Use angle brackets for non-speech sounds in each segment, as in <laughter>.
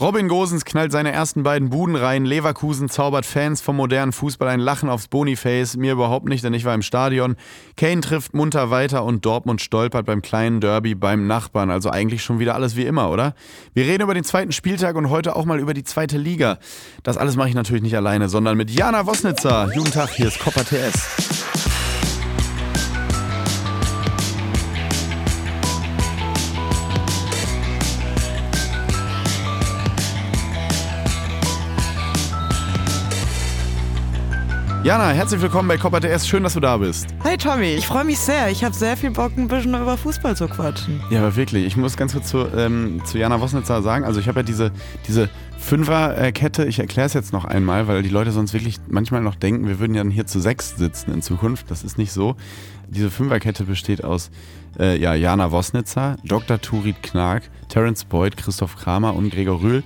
Robin Gosens knallt seine ersten beiden Buden rein. Leverkusen zaubert Fans vom modernen Fußball ein Lachen aufs Boniface. Mir überhaupt nicht, denn ich war im Stadion. Kane trifft munter weiter und Dortmund stolpert beim kleinen Derby beim Nachbarn. Also eigentlich schon wieder alles wie immer, oder? Wir reden über den zweiten Spieltag und heute auch mal über die zweite Liga. Das alles mache ich natürlich nicht alleine, sondern mit Jana Wosnitzer. Guten Tag, hier ist Copper TS. Jana, herzlich willkommen bei Copper TS. Schön, dass du da bist. Hi Tommy, ich freue mich sehr. Ich habe sehr viel Bock, ein bisschen über Fußball zu quatschen. Ja, aber wirklich. Ich muss ganz kurz zu, ähm, zu Jana Wosnitzer sagen. Also ich habe ja diese, diese Fünferkette. Ich erkläre es jetzt noch einmal, weil die Leute sonst wirklich manchmal noch denken, wir würden ja dann hier zu sechs sitzen in Zukunft. Das ist nicht so. Diese Fünferkette besteht aus äh, ja, Jana Wosnitzer, Dr. Turit Knark, Terence Boyd, Christoph Kramer und Gregor Rühl.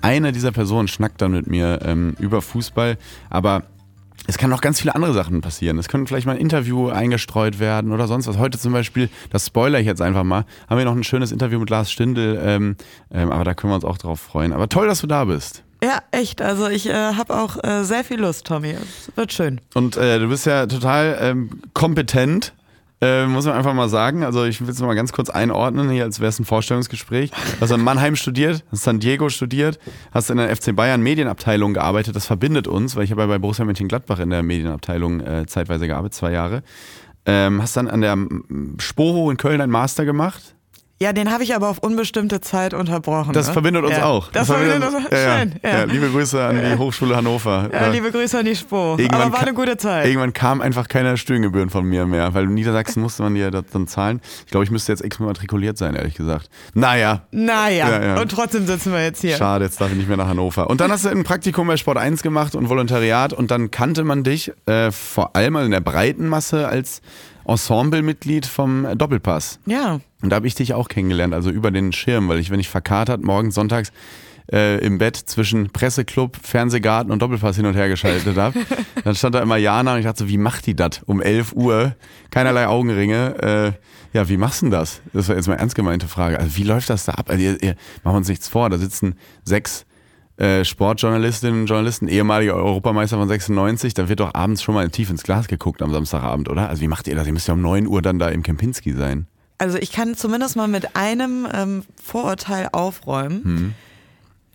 Eine dieser Personen schnackt dann mit mir ähm, über Fußball, aber es kann noch ganz viele andere Sachen passieren. Es könnte vielleicht mal ein Interview eingestreut werden oder sonst was. Heute zum Beispiel, das spoiler ich jetzt einfach mal, haben wir noch ein schönes Interview mit Lars Stindl, ähm, ähm, aber da können wir uns auch drauf freuen. Aber toll, dass du da bist. Ja, echt. Also ich äh, habe auch äh, sehr viel Lust, Tommy. Es wird schön. Und äh, du bist ja total ähm, kompetent äh, muss man einfach mal sagen. Also ich will es mal ganz kurz einordnen, hier als wäre es ein Vorstellungsgespräch. Hast in Mannheim studiert, hast San Diego studiert, hast in der FC Bayern Medienabteilung gearbeitet. Das verbindet uns, weil ich habe ja bei Borussia Mönchengladbach in der Medienabteilung äh, zeitweise gearbeitet, zwei Jahre. Ähm, hast dann an der Sporo in Köln ein Master gemacht ja, den habe ich aber auf unbestimmte Zeit unterbrochen. Das ne? verbindet uns ja. auch. Das, das verbindet uns ja, schön. Ja. ja. liebe Grüße an die Hochschule Hannover. Ja, liebe Grüße an die Spo. Irgendwann aber war eine gute Zeit. Irgendwann kam einfach keine Studiengebühren von mir mehr, weil in Niedersachsen musste man ja das dann zahlen. Ich glaube, ich müsste jetzt exmatrikuliert sein, ehrlich gesagt. Naja. Naja. Und trotzdem sitzen wir jetzt hier. Schade, jetzt darf ich nicht mehr nach Hannover. Und dann hast du ein Praktikum bei Sport 1 gemacht und Volontariat und dann kannte man dich äh, vor allem in der breiten Masse als Ensemblemitglied vom Doppelpass. Ja. Und da habe ich dich auch kennengelernt, also über den Schirm, weil ich, wenn ich verkatert morgens sonntags äh, im Bett zwischen Presseclub, Fernsehgarten und Doppelpass hin und her geschaltet habe, <laughs> dann stand da immer Jana und ich dachte so, wie macht die das? Um 11 Uhr, keinerlei Augenringe. Äh, ja, wie machst du das? Das war jetzt mal ernst gemeinte Frage. Also wie läuft das da ab? Also ihr, ihr, machen wir uns nichts vor, da sitzen sechs äh, Sportjournalistinnen und Journalisten, ehemaliger Europameister von 96, da wird doch abends schon mal tief ins Glas geguckt am Samstagabend, oder? Also wie macht ihr das? Ihr müsst ja um 9 Uhr dann da im Kempinski sein. Also ich kann zumindest mal mit einem ähm, Vorurteil aufräumen. Hm.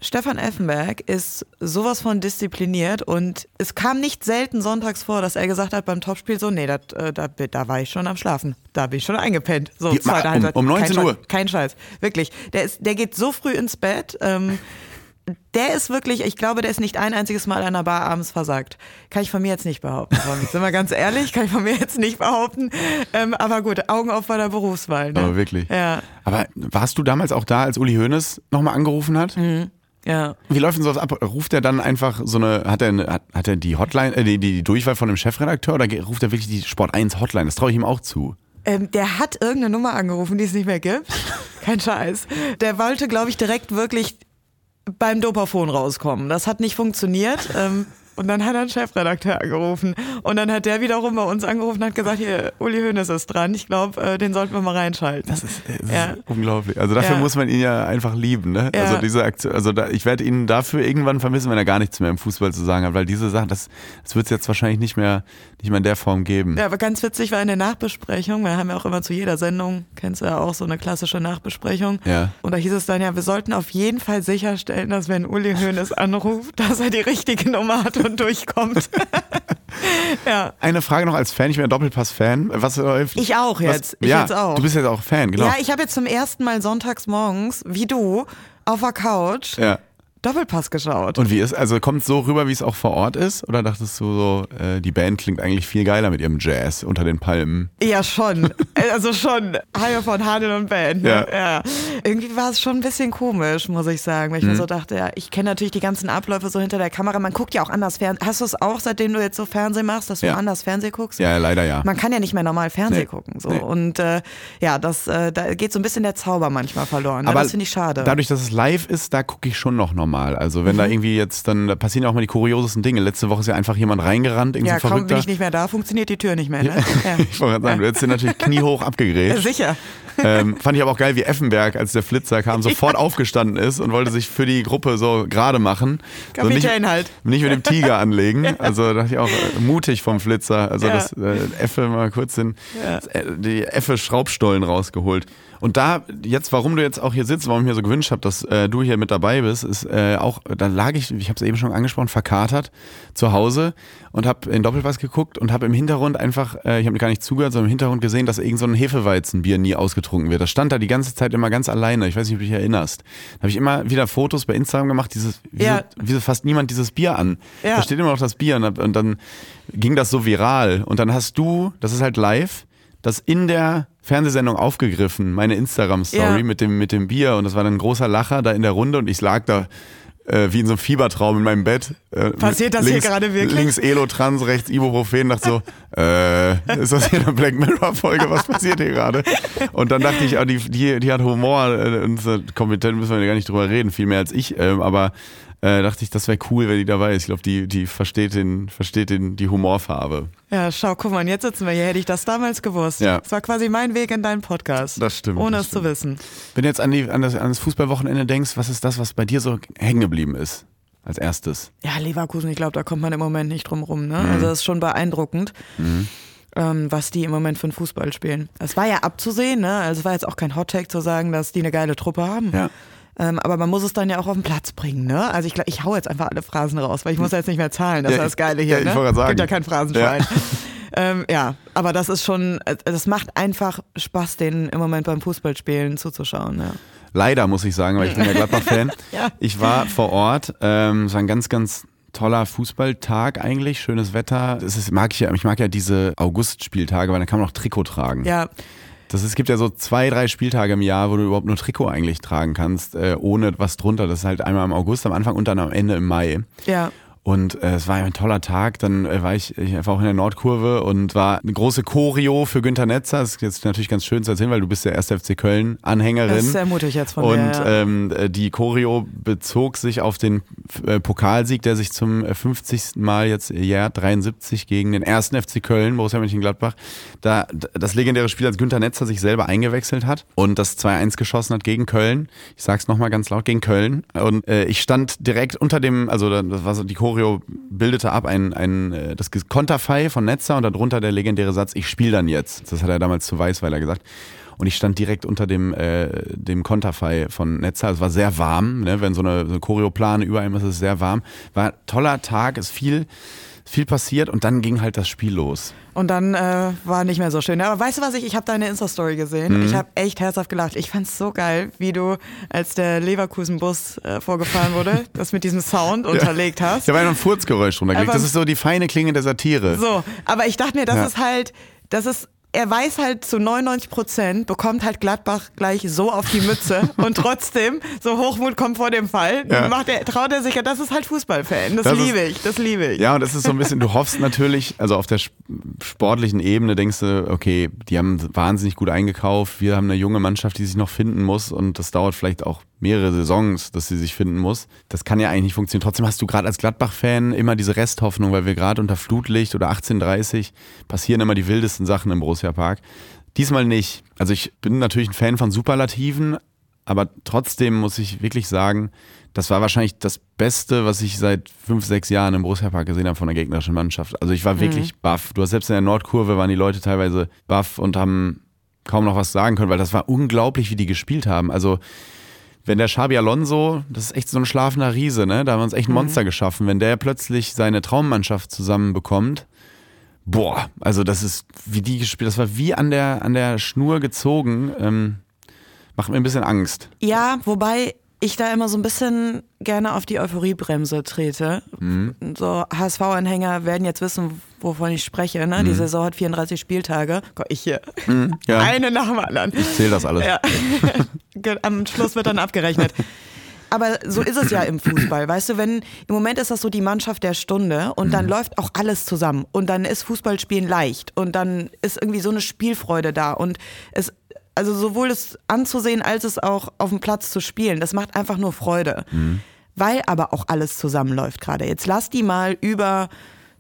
Stefan Effenberg ist sowas von diszipliniert und es kam nicht selten sonntags vor, dass er gesagt hat beim Topspiel so, nee, dat, äh, da, da war ich schon am Schlafen, da bin ich schon eingepennt. So, Die, zweite um, Um 19 kein Uhr? Scheiß, kein Scheiß, wirklich. Der, ist, der geht so früh ins Bett, ähm, <laughs> der ist wirklich, ich glaube, der ist nicht ein einziges Mal an der Bar abends versagt. Kann ich von mir jetzt nicht behaupten. Sind wir ganz ehrlich, kann ich von mir jetzt nicht behaupten. Ähm, aber gut, Augen auf bei der Berufswahl. Ne? Aber wirklich. Ja. Aber warst du damals auch da, als Uli Hoeneß nochmal angerufen hat? Mhm. Ja. Wie läuft denn sowas ab? Ruft er dann einfach so eine, hat er, eine, hat, hat er die Hotline, äh, die, die Durchwahl von einem Chefredakteur oder ruft er wirklich die Sport 1 Hotline? Das traue ich ihm auch zu. Ähm, der hat irgendeine Nummer angerufen, die es nicht mehr gibt. <laughs> Kein Scheiß. Der wollte, glaube ich, direkt wirklich beim Dopaphon rauskommen. Das hat nicht funktioniert. Ähm, und dann hat er einen Chefredakteur angerufen. Und dann hat der wiederum bei uns angerufen und hat gesagt, hier, Uli Hoeneß ist dran. Ich glaube, äh, den sollten wir mal reinschalten. Das ist, das ja. ist unglaublich. Also dafür ja. muss man ihn ja einfach lieben. Ne? Ja. Also diese Aktion, also da, ich werde ihn dafür irgendwann vermissen, wenn er gar nichts mehr im Fußball zu sagen hat, weil diese Sachen, das, das wird es jetzt wahrscheinlich nicht mehr, nicht mehr in der Form geben. Ja, aber ganz witzig war in der Nachbesprechung, wir haben ja auch immer zu jeder Sendung, kennst du ja auch so eine klassische Nachbesprechung. Ja. Und da hieß es dann ja, wir sollten auf jeden Fall sicherstellen, dass wenn Uli Hoeneß anruft, <laughs> dass er die richtige Nummer hat und <laughs> durchkommt. <laughs> ja. Eine Frage noch als Fan, ich bin ein Doppelpass-Fan. Was läuft? Ich auch jetzt. Was, ich ja, jetzt auch. Du bist jetzt auch Fan, genau. Ja, ich habe jetzt zum ersten Mal sonntags morgens, wie du, auf der Couch ja. Doppelpass geschaut. Und wie ist, also kommt es so rüber, wie es auch vor Ort ist? Oder dachtest du so, äh, die Band klingt eigentlich viel geiler mit ihrem Jazz unter den Palmen? Ja, schon. <laughs> also schon. Hajo von Hadel und Band. Ne? Ja. ja. Irgendwie war es schon ein bisschen komisch, muss ich sagen, weil ich mhm. mir so dachte, ja, ich kenne natürlich die ganzen Abläufe so hinter der Kamera. Man guckt ja auch anders Fernsehen. Hast du es auch, seitdem du jetzt so Fernsehen machst, dass du ja. anders Fernsehen guckst? Ja, leider ja. Man kann ja nicht mehr normal Fernsehen nee. gucken. So. Nee. Und äh, ja, das, äh, da geht so ein bisschen der Zauber manchmal verloren. Aber das finde ich schade. Dadurch, dass es live ist, da gucke ich schon noch normal. Also wenn mhm. da irgendwie jetzt, dann da passieren ja auch mal die kuriosesten Dinge. Letzte Woche ist ja einfach jemand reingerannt, irgendwie ja, so kaum bin ich nicht mehr da, funktioniert die Tür nicht mehr. Ne? Ja. <laughs> ich wollte gerade sagen, du hättest dir natürlich kniehoch abgegrätscht. Ja, sicher. Ähm, fand ich aber auch geil, wie Effenberg, als der Flitzer kam, sofort aufgestanden ist und wollte sich für die Gruppe so gerade machen. Kapitän so halt. Nicht mit dem Tiger anlegen. Also dachte ich auch äh, mutig vom Flitzer. Also ja. das äh, Effe mal kurz den, ja. Äh, die Effe Schraubstollen rausgeholt. Und da, jetzt, warum du jetzt auch hier sitzt, warum ich mir so gewünscht habe, dass äh, du hier mit dabei bist, ist äh, auch, da lag ich, ich habe es eben schon angesprochen, verkatert zu Hause und habe in Doppelpass geguckt und habe im Hintergrund einfach, äh, ich habe gar nicht zugehört, sondern im Hintergrund gesehen, dass irgend so ein Hefeweizenbier nie ausgetrunken wird. Das stand da die ganze Zeit immer ganz alleine. Ich weiß nicht, ob du dich erinnerst. Da habe ich immer wieder Fotos bei Instagram gemacht, dieses, wieso, ja. wieso fasst niemand dieses Bier an? Ja. Da steht immer noch das Bier und, und dann ging das so viral. Und dann hast du, das ist halt live, das in der Fernsehsendung aufgegriffen, meine Instagram-Story ja. mit, dem, mit dem Bier. Und das war dann ein großer Lacher da in der Runde und ich lag da äh, wie in so einem Fiebertraum in meinem Bett. Äh, Passiert das links, hier gerade wirklich? Links Elotrans, rechts Ibuprofen, dachte so, äh, ist das hier eine Black Mirror-Folge? Was passiert hier gerade? Und dann dachte ich, oh, die, die, die hat Humor äh, und kompetent müssen wir gar nicht drüber reden, viel mehr als ich. Ähm, aber äh, dachte ich, das wäre cool, wenn die dabei ist. Ich glaube, die, die versteht, den, versteht den, die Humorfarbe. Ja, schau, guck mal, jetzt sitzen wir hier. Hätte ich das damals gewusst. Ja. Das war quasi mein Weg in deinen Podcast. Das stimmt. Ohne das es zu wissen. Wenn du jetzt an, die, an, das, an das Fußballwochenende denkst, was ist das, was bei dir so hängen geblieben ist? Als erstes. Ja, Leverkusen, ich glaube, da kommt man im Moment nicht drum rum. Ne? Mhm. Also, das ist schon beeindruckend. Mhm. Ähm, was die im Moment für einen Fußball spielen. Es war ja abzusehen, ne? Also es war jetzt auch kein Hottag zu sagen, dass die eine geile Truppe haben. Ja. Ähm, aber man muss es dann ja auch auf den Platz bringen, ne? Also ich, ich hau jetzt einfach alle Phrasen raus, weil ich muss ja jetzt nicht mehr zahlen. Das ja, ist das Geile hier, ja, ich ne? Sagen. Gibt ja kein Phrasenschwein. Ja. <laughs> ähm, ja, aber das ist schon, äh, das macht einfach Spaß, den im Moment beim Fußballspielen zuzuschauen, ja. Leider muss ich sagen, weil ich bin ja Gladbach-Fan. <laughs> ja. Ich war vor Ort, ähm, es war ein ganz, ganz toller Fußballtag eigentlich, schönes Wetter. Das ist, mag ich ja, ich mag ja diese August-Spieltage, weil da kann man auch Trikot tragen. Ja. Das, es gibt ja so zwei, drei Spieltage im Jahr, wo du überhaupt nur Trikot eigentlich tragen kannst, äh, ohne was drunter. Das ist halt einmal im August am Anfang und dann am Ende im Mai. Ja. Und äh, es war ein toller Tag. Dann äh, war ich, ich war auch in der Nordkurve und war eine große Choreo für Günter Netzer. Das ist jetzt natürlich ganz schön zu erzählen, weil du bist der erste FC Köln-Anhängerin. Das ist sehr mutig jetzt von Und dir, ja. ähm, die Choreo bezog sich auf den äh, Pokalsieg, der sich zum 50. Äh, Mal jetzt jährt, 73 gegen den ersten FC Köln, Borussia Mönchengladbach. Da das legendäre Spiel, als Günter Netzer sich selber eingewechselt hat und das 2-1 geschossen hat gegen Köln. Ich sag's nochmal ganz laut, gegen Köln. Und äh, ich stand direkt unter dem, also das war so die Choreo Choreo bildete ab ein, ein äh, das Konterfei von Netzer und darunter der legendäre Satz, ich spiele dann jetzt. Das hat er damals zu Weißweiler gesagt. Und ich stand direkt unter dem, äh, dem Konterfei von Netzer. Es war sehr warm, ne? wenn so eine, so eine Choreoplane über einem ist, ist es sehr warm. War ein toller Tag, ist viel viel passiert und dann ging halt das Spiel los. Und dann äh, war nicht mehr so schön. Aber weißt du was, ich, ich habe deine Insta-Story gesehen. Mhm. Ich habe echt herzhaft gelacht. Ich fand es so geil, wie du, als der Leverkusen-Bus äh, vorgefahren wurde, <laughs> das mit diesem Sound ja. unterlegt hast. Da war noch ein Furzgeräusch runtergelegt. Das ist so die feine Klinge der Satire. So, aber ich dachte mir, das ja. ist halt, das ist er weiß halt zu 99 Prozent, bekommt halt Gladbach gleich so auf die Mütze <laughs> und trotzdem, so Hochmut kommt vor dem Fall, ja. macht er, traut er sich ja, das ist halt Fußballfan. Das, das liebe ich, das liebe ich. Ja, und das ist so ein bisschen, du hoffst natürlich, also auf der sportlichen Ebene denkst du, okay, die haben wahnsinnig gut eingekauft, wir haben eine junge Mannschaft, die sich noch finden muss und das dauert vielleicht auch mehrere Saisons, dass sie sich finden muss. Das kann ja eigentlich nicht funktionieren. Trotzdem hast du gerade als Gladbach-Fan immer diese Resthoffnung, weil wir gerade unter Flutlicht oder 1830 passieren immer die wildesten Sachen im Borussia Park. Diesmal nicht. Also ich bin natürlich ein Fan von Superlativen, aber trotzdem muss ich wirklich sagen, das war wahrscheinlich das Beste, was ich seit fünf, sechs Jahren im Borussia Park gesehen habe von der gegnerischen Mannschaft. Also ich war mhm. wirklich baff. Du hast selbst in der Nordkurve waren die Leute teilweise baff und haben kaum noch was sagen können, weil das war unglaublich, wie die gespielt haben. Also wenn der Xabi Alonso, das ist echt so ein schlafender Riese, ne? Da haben wir uns echt ein mhm. Monster mhm. geschaffen. Wenn der plötzlich seine Traummannschaft zusammenbekommt, boah, also das ist wie die gespielt, das war wie an der, an der Schnur gezogen. Ähm, macht mir ein bisschen Angst. Ja, wobei ich da immer so ein bisschen gerne auf die Euphoriebremse trete. Mhm. So HSV-Anhänger werden jetzt wissen, wovon ich spreche. Ne? Mhm. Die Saison hat 34 Spieltage. Gott, ich hier. Mhm, ja. Eine nach dem anderen. Ich zähle das alles. Ja. <laughs> Am Schluss wird dann abgerechnet. Aber so ist es ja im Fußball. Weißt du, wenn im Moment ist das so die Mannschaft der Stunde und dann mhm. läuft auch alles zusammen und dann ist Fußballspielen leicht und dann ist irgendwie so eine Spielfreude da und es also sowohl es anzusehen als es auch auf dem Platz zu spielen, das macht einfach nur Freude. Mhm. Weil aber auch alles zusammenläuft gerade. Jetzt lass die mal über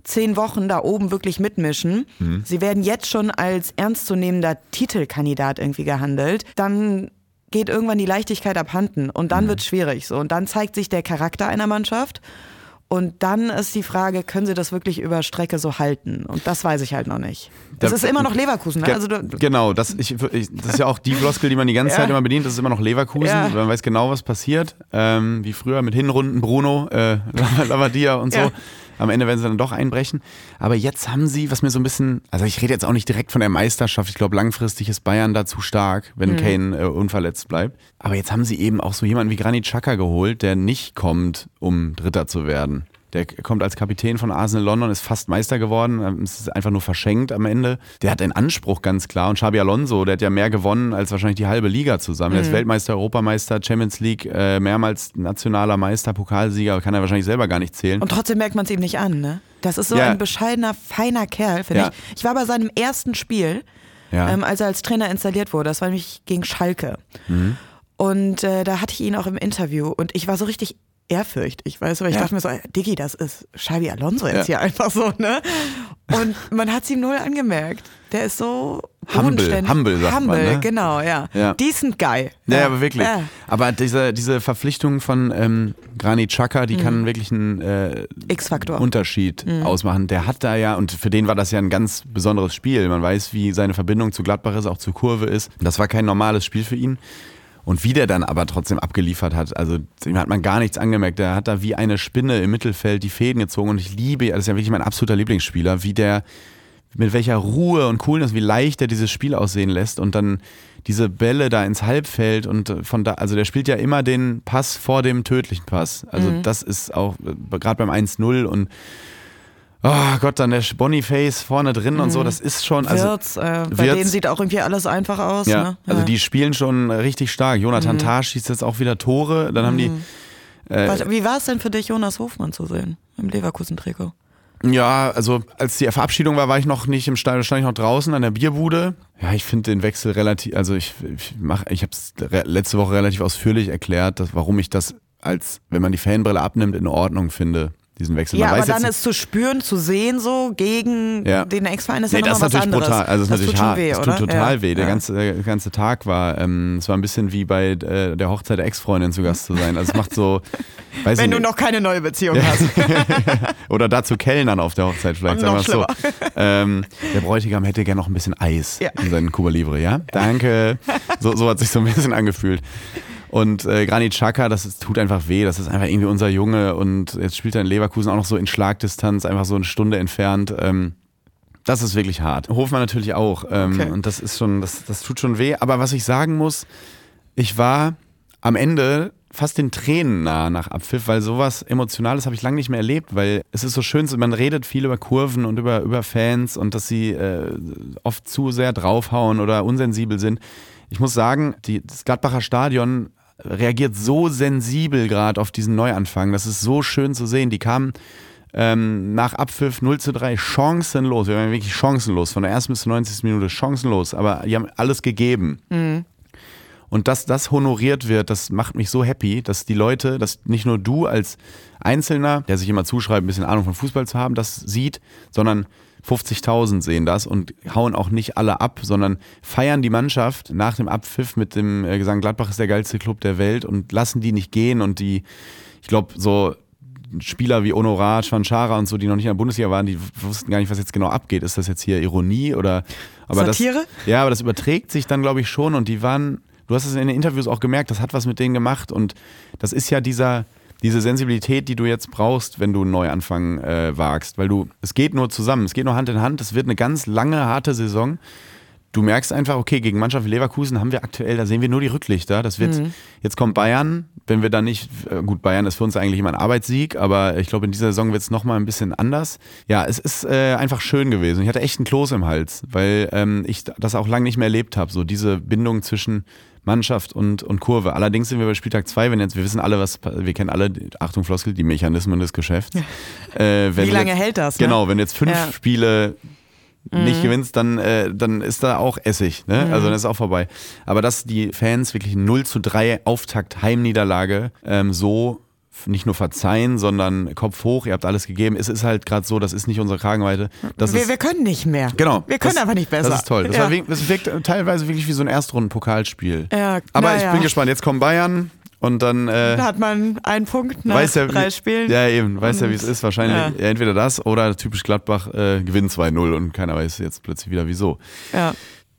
zehn Wochen da oben wirklich mitmischen. Mhm. Sie werden jetzt schon als ernstzunehmender Titelkandidat irgendwie gehandelt. Dann geht irgendwann die Leichtigkeit abhanden und dann Mhm. wird schwierig so. Und dann zeigt sich der Charakter einer Mannschaft. Und dann ist die Frage, können sie das wirklich über Strecke so halten? Und das weiß ich halt noch nicht. Das Da- ist immer noch Leverkusen. Ne? Also genau, das, ich, ich, das ist ja auch die Floskel, die man die ganze <laughs> Ja. Zeit immer bedient. Das ist immer noch Leverkusen. Ja. Man weiß genau, was passiert. Ähm, wie früher mit Hinrunden Bruno, äh, <laughs> Lavadia und so. Ja. Am Ende werden sie dann doch einbrechen. Aber jetzt haben sie, was mir so ein bisschen, also ich rede jetzt auch nicht direkt von der Meisterschaft. Ich glaube, langfristig ist Bayern da zu stark, wenn Kane äh, unverletzt bleibt. Aber jetzt haben sie eben auch so jemanden wie Granit Xhaka geholt, der nicht kommt, um Dritter zu werden. Der kommt als Kapitän von Arsenal London, ist fast Meister geworden. ähm, Es ist einfach nur verschenkt am Ende. Der hat den Anspruch ganz klar. Und Xabi Alonso, der hat ja mehr gewonnen als wahrscheinlich die halbe Liga zusammen. Der ist Weltmeister, Europameister, Champions League, äh, mehrmals nationaler Meister, Pokalsieger, kann er wahrscheinlich selber gar nicht zählen. und trotzdem merkt man es ihm nicht an. Ne? Das ist so Ja. ein bescheidener, feiner Kerl, finde Ja. ich. Ich war bei seinem ersten Spiel, Ja. ähm, als er als Trainer installiert wurde. Das war nämlich gegen Schalke. Mhm. Und äh, da hatte ich ihn auch im Interview und ich war so richtig ehrfürchtig, weißt du, weil ich Ja. dachte mir so, Diggi, das ist Xabi Alonso jetzt Ja. hier einfach so, ne? Und man hat es ihm null angemerkt. Der ist so Humble, humble sagt man, Humble, ne? genau, ja. Ja. Decent Guy. Ja, aber wirklich. Ja. Aber diese, diese Verpflichtung von ähm, Granit Xhaka, die kann wirklich einen äh. Unterschied ausmachen. Der hat da ja, und für den war das ja ein ganz besonderes Spiel. Man weiß, wie seine Verbindung zu Gladbach ist, auch zur Kurve ist. Das war kein normales Spiel für ihn. Und wie der dann aber trotzdem abgeliefert hat, also dem hat man gar nichts angemerkt. Der hat da wie eine Spinne im Mittelfeld die Fäden gezogen und ich liebe, das ist ja wirklich mein absoluter Lieblingsspieler, wie der mit welcher Ruhe und Coolness, wie leicht er dieses Spiel aussehen lässt und dann diese Bälle da ins Halbfeld und von da, also der spielt ja immer den Pass vor dem tödlichen Pass. Also das ist auch äh, gerade beim 1-0 und oh Gott, dann der Boniface vorne drin und so, das ist schon, also Wirtz, äh, bei Wirtz- denen sieht auch irgendwie alles einfach aus. ja, ne? also die spielen schon richtig stark. Jonathan Mhm. Tah schießt jetzt auch wieder Tore, dann haben die äh, Warte, Wie war es denn für dich, Jonas Hofmann zu sehen im Leverkusen-Trikot? Ja, also als die Verabschiedung war, war ich noch nicht im Stadion, stand ich noch draußen an der Bierbude. Ja, ich finde den Wechsel relativ, also ich, ich mach, ich habe es letzte Woche relativ ausführlich erklärt, dass, warum ich das als, wenn man die Fanbrille abnimmt, in Ordnung finde, diesen Wechsel. Ja, man aber weiß dann ist zu spüren, zu sehen, so gegen Ja. den Ex-Verein ist Nee, ja das ist natürlich anderes. brutal. Also es ist das natürlich tut schon hart. weh, oder? tut total ja. weh. Der ja. ganze, der ganze Tag war, ähm, es war ein bisschen wie bei äh, der Hochzeit der Ex-Freundin zu Gast zu sein. Also es macht so, <laughs> weiß Wenn ich du nicht. noch keine neue Beziehung hast. <laughs> Oder dazu Kellnern auf der Hochzeit vielleicht, Noch so. Ähm, der Bräutigam hätte gerne noch ein bisschen Eis Ja. in seinen Cuba Libre, ja? <laughs> Danke. So, so hat sich so ein bisschen angefühlt. Und äh, Granit Xhaka, das ist, tut einfach weh. Das ist einfach irgendwie unser Junge und jetzt spielt er in Leverkusen auch noch so in Schlagdistanz, einfach so eine Stunde entfernt. Ähm, das ist wirklich hart. Hofmann natürlich auch. Ähm, Okay. Und das ist schon, das, das tut schon weh. Aber was ich sagen muss, ich war am Ende fast den Tränen nah nach Abpfiff, weil sowas Emotionales habe ich lange nicht mehr erlebt, weil es ist so schön, man redet viel über Kurven und über, über Fans und dass sie äh, oft zu sehr draufhauen oder unsensibel sind. Ich muss sagen, die, das Gladbacher Stadion reagiert so sensibel gerade auf diesen Neuanfang. Das ist so schön zu sehen. Die kamen ähm, nach Abpfiff 0 zu 3 chancenlos. Wir waren wirklich chancenlos. Von der ersten bis zur 90. Minute chancenlos. Aber die haben alles gegeben. Und dass das honoriert wird, das macht mich so happy, dass die Leute, dass nicht nur du als Einzelner, der sich immer zuschreibt, ein bisschen Ahnung von Fußball zu haben, das sieht, sondern 50.000 sehen das und hauen auch nicht alle ab, sondern feiern die Mannschaft nach dem Abpfiff mit dem äh, Gesang Gladbach ist der geilste Club der Welt und lassen die nicht gehen und die, ich glaube, so Spieler wie Honorat, Schwanchara und so, die noch nicht in der Bundesliga waren, die wussten gar nicht, was jetzt genau abgeht. Ist das jetzt hier Ironie oder aber Satire? Das, ja, aber das überträgt sich dann, glaube ich, schon und die waren, du hast es in den Interviews auch gemerkt, das hat was mit denen gemacht und das ist ja dieser, diese Sensibilität, die du jetzt brauchst, wenn du einen Neuanfang äh, wagst, weil du, es geht nur zusammen, es geht nur Hand in Hand, es wird eine ganz lange, harte Saison. Du merkst einfach, okay, gegen Mannschaft wie Leverkusen haben wir aktuell, da sehen wir nur die Rücklichter. Das wird, jetzt kommt Bayern, wenn wir da nicht, äh, gut, Bayern ist für uns eigentlich immer ein Arbeitssieg, aber ich glaube, in dieser Saison wird es nochmal ein bisschen anders. Ja, es ist äh, einfach schön gewesen. Ich hatte echt einen Kloß im Hals, weil ähm, ich das auch lange nicht mehr erlebt habe, so diese Bindung zwischen Mannschaft und, und Kurve. Allerdings sind wir bei Spieltag 2, wenn jetzt, wir wissen alle, was, wir kennen alle, Achtung Floskel, die Mechanismen des Geschäfts. Äh, wenn Wie lange jetzt, hält das, ne? Genau, wenn du jetzt fünf Ja. Spiele nicht gewinnst, dann, äh, dann ist da auch Essig. Ne? Also dann ist auch vorbei. Aber dass die Fans wirklich 0 zu 3 Auftakt Heimniederlage ähm, so nicht nur verzeihen, sondern Kopf hoch, ihr habt alles gegeben. Es ist halt gerade so, das ist nicht unsere Kragenweite. Das wir, ist, wir können nicht mehr. genau. Wir können das, einfach nicht besser. Das ist toll. Das, ja. war, wirkt- das wirkt teilweise wirklich wie so ein Erstrunden-Pokalspiel. Ja, Aber ich ja. bin gespannt. Jetzt kommen Bayern und dann äh, Da hat man einen Punkt nach weiß ja, drei Spielen. Ja, eben. Weiß ja, wie es ist. Wahrscheinlich ja, entweder das oder typisch Gladbach äh, gewinnt 2-0 und keiner weiß jetzt plötzlich wieder wieso. Ja.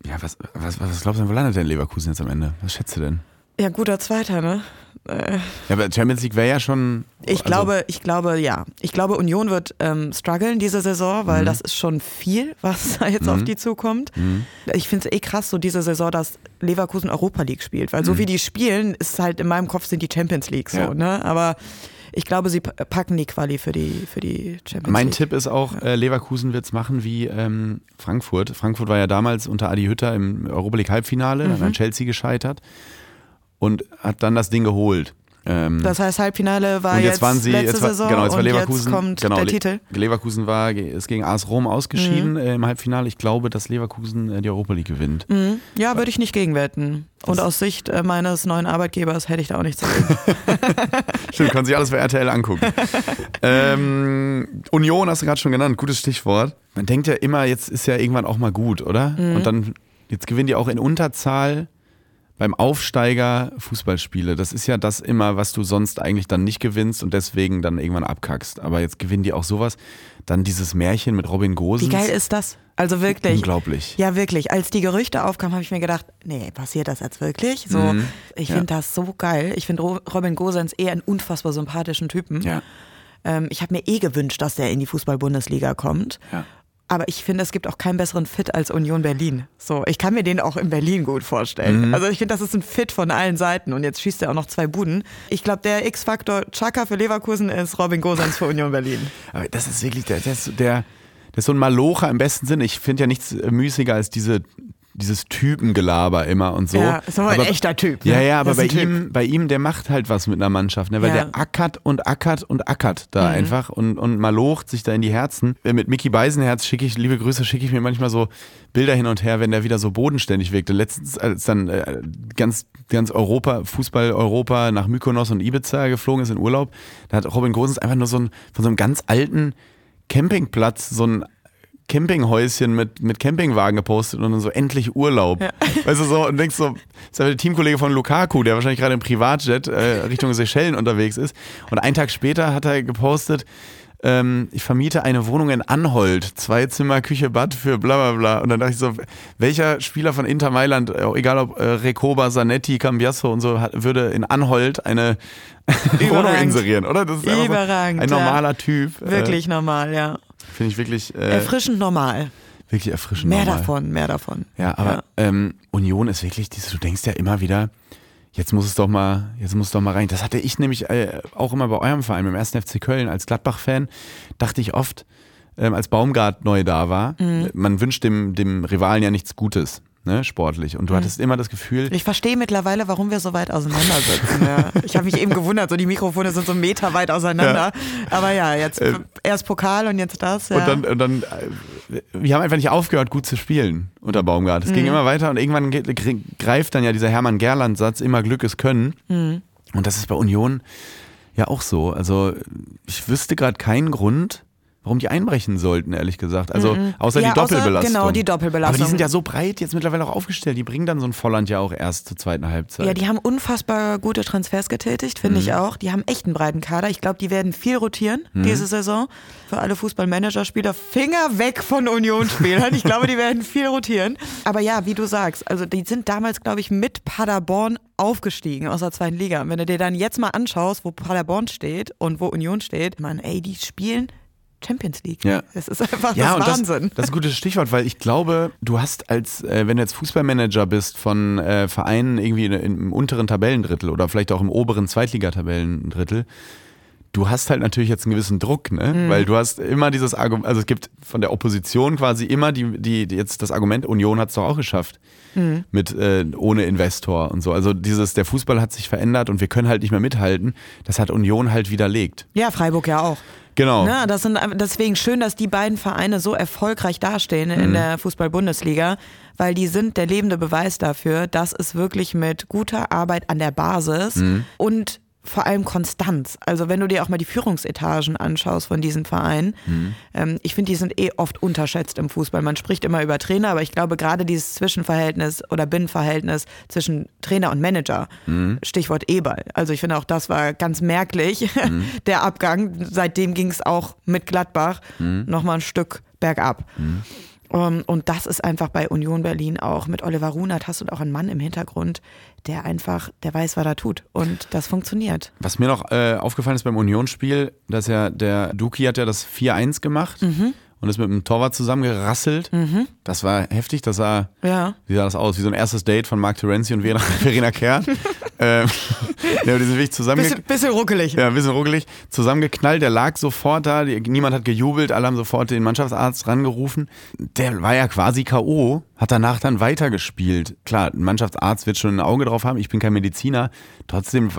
Ja, was, was, was glaubst du denn, wo landet denn Leverkusen jetzt am Ende? Was schätzt du denn? ja, guter Zweiter, ne? Äh, Ja, aber Champions League wäre ja schon. Ich also, glaube, ich glaube, ja. Ich glaube, Union wird ähm, strugglen diese Saison, Mhm. weil das ist schon viel, was <laughs> da jetzt auf die zukommt. Mhm. Ich finde es eh krass, so diese Saison, dass Leverkusen Europa League spielt, weil so Mhm. wie die spielen, ist halt in meinem Kopf sind die Champions League so, Ja. ne? Aber ich glaube, sie pa- packen die Quali für die, für die Champions Mein League. Tipp ist auch, äh, Leverkusen wird es machen wie ähm, Frankfurt. Frankfurt war ja damals unter Adi Hütter im Europa League Halbfinale, Mhm. dann an Chelsea gescheitert und hat dann das Ding geholt. Ähm, Das heißt, Halbfinale war und jetzt, jetzt waren sie, letzte jetzt war, Saison genau, jetzt war Leverkusen, jetzt kommt genau, der Titel. Mhm. Leverkusen war, ist gegen AS Rom ausgeschieden äh, im Halbfinale. Ich glaube, dass Leverkusen äh, die Europa League gewinnt. Mhm. Ja, würde ich nicht gegenwetten. Und aus Sicht äh, meines neuen Arbeitgebers hätte ich da auch nichts dagegen. <laughs> Stimmt, können sich alles bei RTL angucken. <laughs> ähm, Union hast du gerade schon genannt, gutes Stichwort. Man denkt ja immer, jetzt ist ja irgendwann auch mal gut, oder? Mhm. Und dann, jetzt gewinnen die auch in Unterzahl beim Aufsteiger Fußballspiele. Das ist ja das immer, was du sonst eigentlich dann nicht gewinnst und deswegen dann irgendwann abkackst. Aber jetzt gewinnen die auch sowas. Dann dieses Märchen mit Robin Wie Gosens. geil ist das? Also wirklich. Unglaublich. Ja, wirklich. Als die Gerüchte aufkamen, habe ich mir gedacht, nee, passiert das jetzt wirklich? So, Mhm. ich Ja. finde das so geil. Ich finde Ro- Robin Gosens eh einen unfassbar sympathischen Typen. Ja. Ähm, ich habe mir eh gewünscht, dass der in die Fußball-Bundesliga kommt. Ja. Aber ich finde, es gibt auch keinen besseren Fit als Union Berlin. So, ich kann mir den auch in Berlin gut vorstellen. Mhm. Also ich finde, das ist ein Fit von allen Seiten. Und jetzt schießt er auch noch zwei Buden. Ich glaube, der X-Faktor Chaka für Leverkusen ist Robin Gosens für Union Berlin. Aber das ist wirklich, der, der, ist, der, der ist so ein Malocher im besten Sinne. Ich finde ja nichts müßiger als diese, dieses Typengelaber immer und so. Ja, ist aber ein echter Typ, ne? Ja, ja, aber bei Typ. ihm, bei ihm, der macht halt was mit einer Mannschaft, ne? weil Ja. der ackert und ackert und ackert da Mhm. einfach und, und malocht sich da in die Herzen. Äh, Mit Mickey Beisenherz schicke ich, liebe Grüße, schicke ich mir manchmal so Bilder hin und her, wenn der wieder so bodenständig wirkte. Letztens, als dann äh, ganz, ganz Europa, Fußball Europa nach Mykonos und Ibiza geflogen ist in Urlaub, da hat Robin Gosens einfach nur so ein, von so einem ganz alten Campingplatz so ein Campinghäuschen mit, mit Campingwagen gepostet und dann so endlich Urlaub. <laughs> Weißt du so, und denkst so, das ist der Teamkollege von Lukaku, der wahrscheinlich gerade im Privatjet äh, Richtung Seychellen unterwegs ist. Und einen Tag später hat er gepostet, ähm, ich vermiete eine Wohnung in Anhold, zwei Zimmer, Küche, Bad für bla bla bla. Und dann dachte ich so, welcher Spieler von Inter Mailand, äh, egal ob äh, Recoba, Zanetti, Cambiasso und so, hat, würde in Anhold eine <laughs> Wohnung Überragend. inserieren, oder? Das ist einfach so Überragend, ein ja. normaler Typ. Wirklich normal, ja. Finde ich wirklich, äh, Erfrischend normal. wirklich erfrischend. Mehr normal. davon, mehr davon. Ja, aber Ähm, Union ist wirklich, dieses, du denkst ja immer wieder, jetzt muss es doch mal, jetzt muss es doch mal rein. Das hatte ich nämlich äh, auch immer bei eurem Verein, beim 1. FC Köln, als Gladbach-Fan, dachte ich oft, ähm, als Baumgart neu da war, Mhm. man wünscht dem, dem Rivalen ja nichts Gutes, ne, sportlich. Und du hattest immer das Gefühl, Ich verstehe mittlerweile, warum wir so weit auseinander sitzen. ja. <laughs> Ich habe mich eben gewundert, so die Mikrofone sind so Meter weit auseinander. Aber ja, jetzt erst Pokal und jetzt das. Ja. Und dann, und dann äh, wir haben einfach nicht aufgehört, gut zu spielen unter Baumgart. Es ging Mhm. immer weiter und irgendwann ge- gre- greift dann ja dieser Hermann Gerland-Satz, immer Glück ist Können. Mhm. Und das ist bei Union ja auch so. Also ich wüsste gerade keinen Grund, warum die einbrechen sollten, ehrlich gesagt. Also außer Mhm. Ja, die außer- Doppelbelastung. genau, die Doppelbelastung. Aber die sind ja so breit jetzt mittlerweile auch aufgestellt. Die bringen dann so ein Volland ja auch erst zur zweiten Halbzeit. ja, die haben unfassbar gute Transfers getätigt, finde Mhm. ich auch. Die haben echt einen breiten Kader. Ich glaube, die werden viel rotieren Mhm. diese Saison. Für alle Fußballmanager-Spieler, Finger weg von Union-Spielern. Ich glaube, die werden viel rotieren. Aber ja, wie du sagst, also die sind damals, glaube ich, mit Paderborn aufgestiegen aus der zweiten Liga. Und wenn du dir dann jetzt mal anschaust, wo Paderborn steht und wo Union steht, man, ey, die spielen Champions League. Ja. Das ist einfach Ja, das Wahnsinn. Das, das ist ein gutes Stichwort, weil ich glaube, du hast als, äh, wenn du jetzt Fußballmanager bist von äh, Vereinen irgendwie in, im unteren Tabellendrittel oder vielleicht auch im oberen Zweitligatabellendrittel, du hast halt natürlich jetzt einen gewissen Druck, ne? Mhm. Weil du hast immer dieses Argument, also es gibt von der Opposition quasi immer die, die, die jetzt das Argument, Union hat es doch auch geschafft. Mhm. Mit äh, ohne Investor und so. Also dieses, der Fußball hat sich verändert und wir können halt nicht mehr mithalten. Das hat Union halt widerlegt. Ja, Freiburg ja auch. Genau. Ne, das sind deswegen schön, dass die beiden Vereine so erfolgreich dastehen Mhm. in der Fußball-Bundesliga, weil die sind der lebende Beweis dafür, dass es wirklich mit guter Arbeit an der Basis Mhm. und vor allem Konstanz. Also wenn du dir auch mal die Führungsetagen anschaust von diesen Vereinen, mhm. ähm, ich finde, die sind eh oft unterschätzt im Fußball. Man spricht immer über Trainer, aber ich glaube gerade dieses Zwischenverhältnis oder Binnenverhältnis zwischen Trainer und Manager, mhm. Stichwort E-Ball. Also ich finde auch, das war ganz merklich, <laughs> mhm. der Abgang. Seitdem ging es auch mit Gladbach mhm. nochmal ein Stück bergab. Mhm. Um, ähm, und das ist einfach bei Union Berlin auch. Mit Oliver Runert hast du auch einen Mann im Hintergrund, der einfach, der weiß, was er tut. Und das funktioniert. Was mir noch äh, aufgefallen ist beim Unionsspiel, dass ja der Duki hat ja das 4-1 gemacht. Mhm und ist mit dem Torwart zusammengerasselt. Mhm. Das war heftig. Das sah, ja. wie sah das aus? Wie so ein erstes Date von Mark Terenzi und Verena <laughs> Kern. Ähm, <laughs> ja, die sind wirklich zusammen. Bisschen, bisschen ruckelig. Ja, ein bisschen ruckelig. Zusammengeknallt. Der lag sofort da. Die, niemand hat gejubelt. Alle haben sofort den Mannschaftsarzt rangerufen. Der war ja quasi K.O., hat danach dann weitergespielt. Klar, ein Mannschaftsarzt wird schon ein Auge drauf haben. Ich bin kein Mediziner. Trotzdem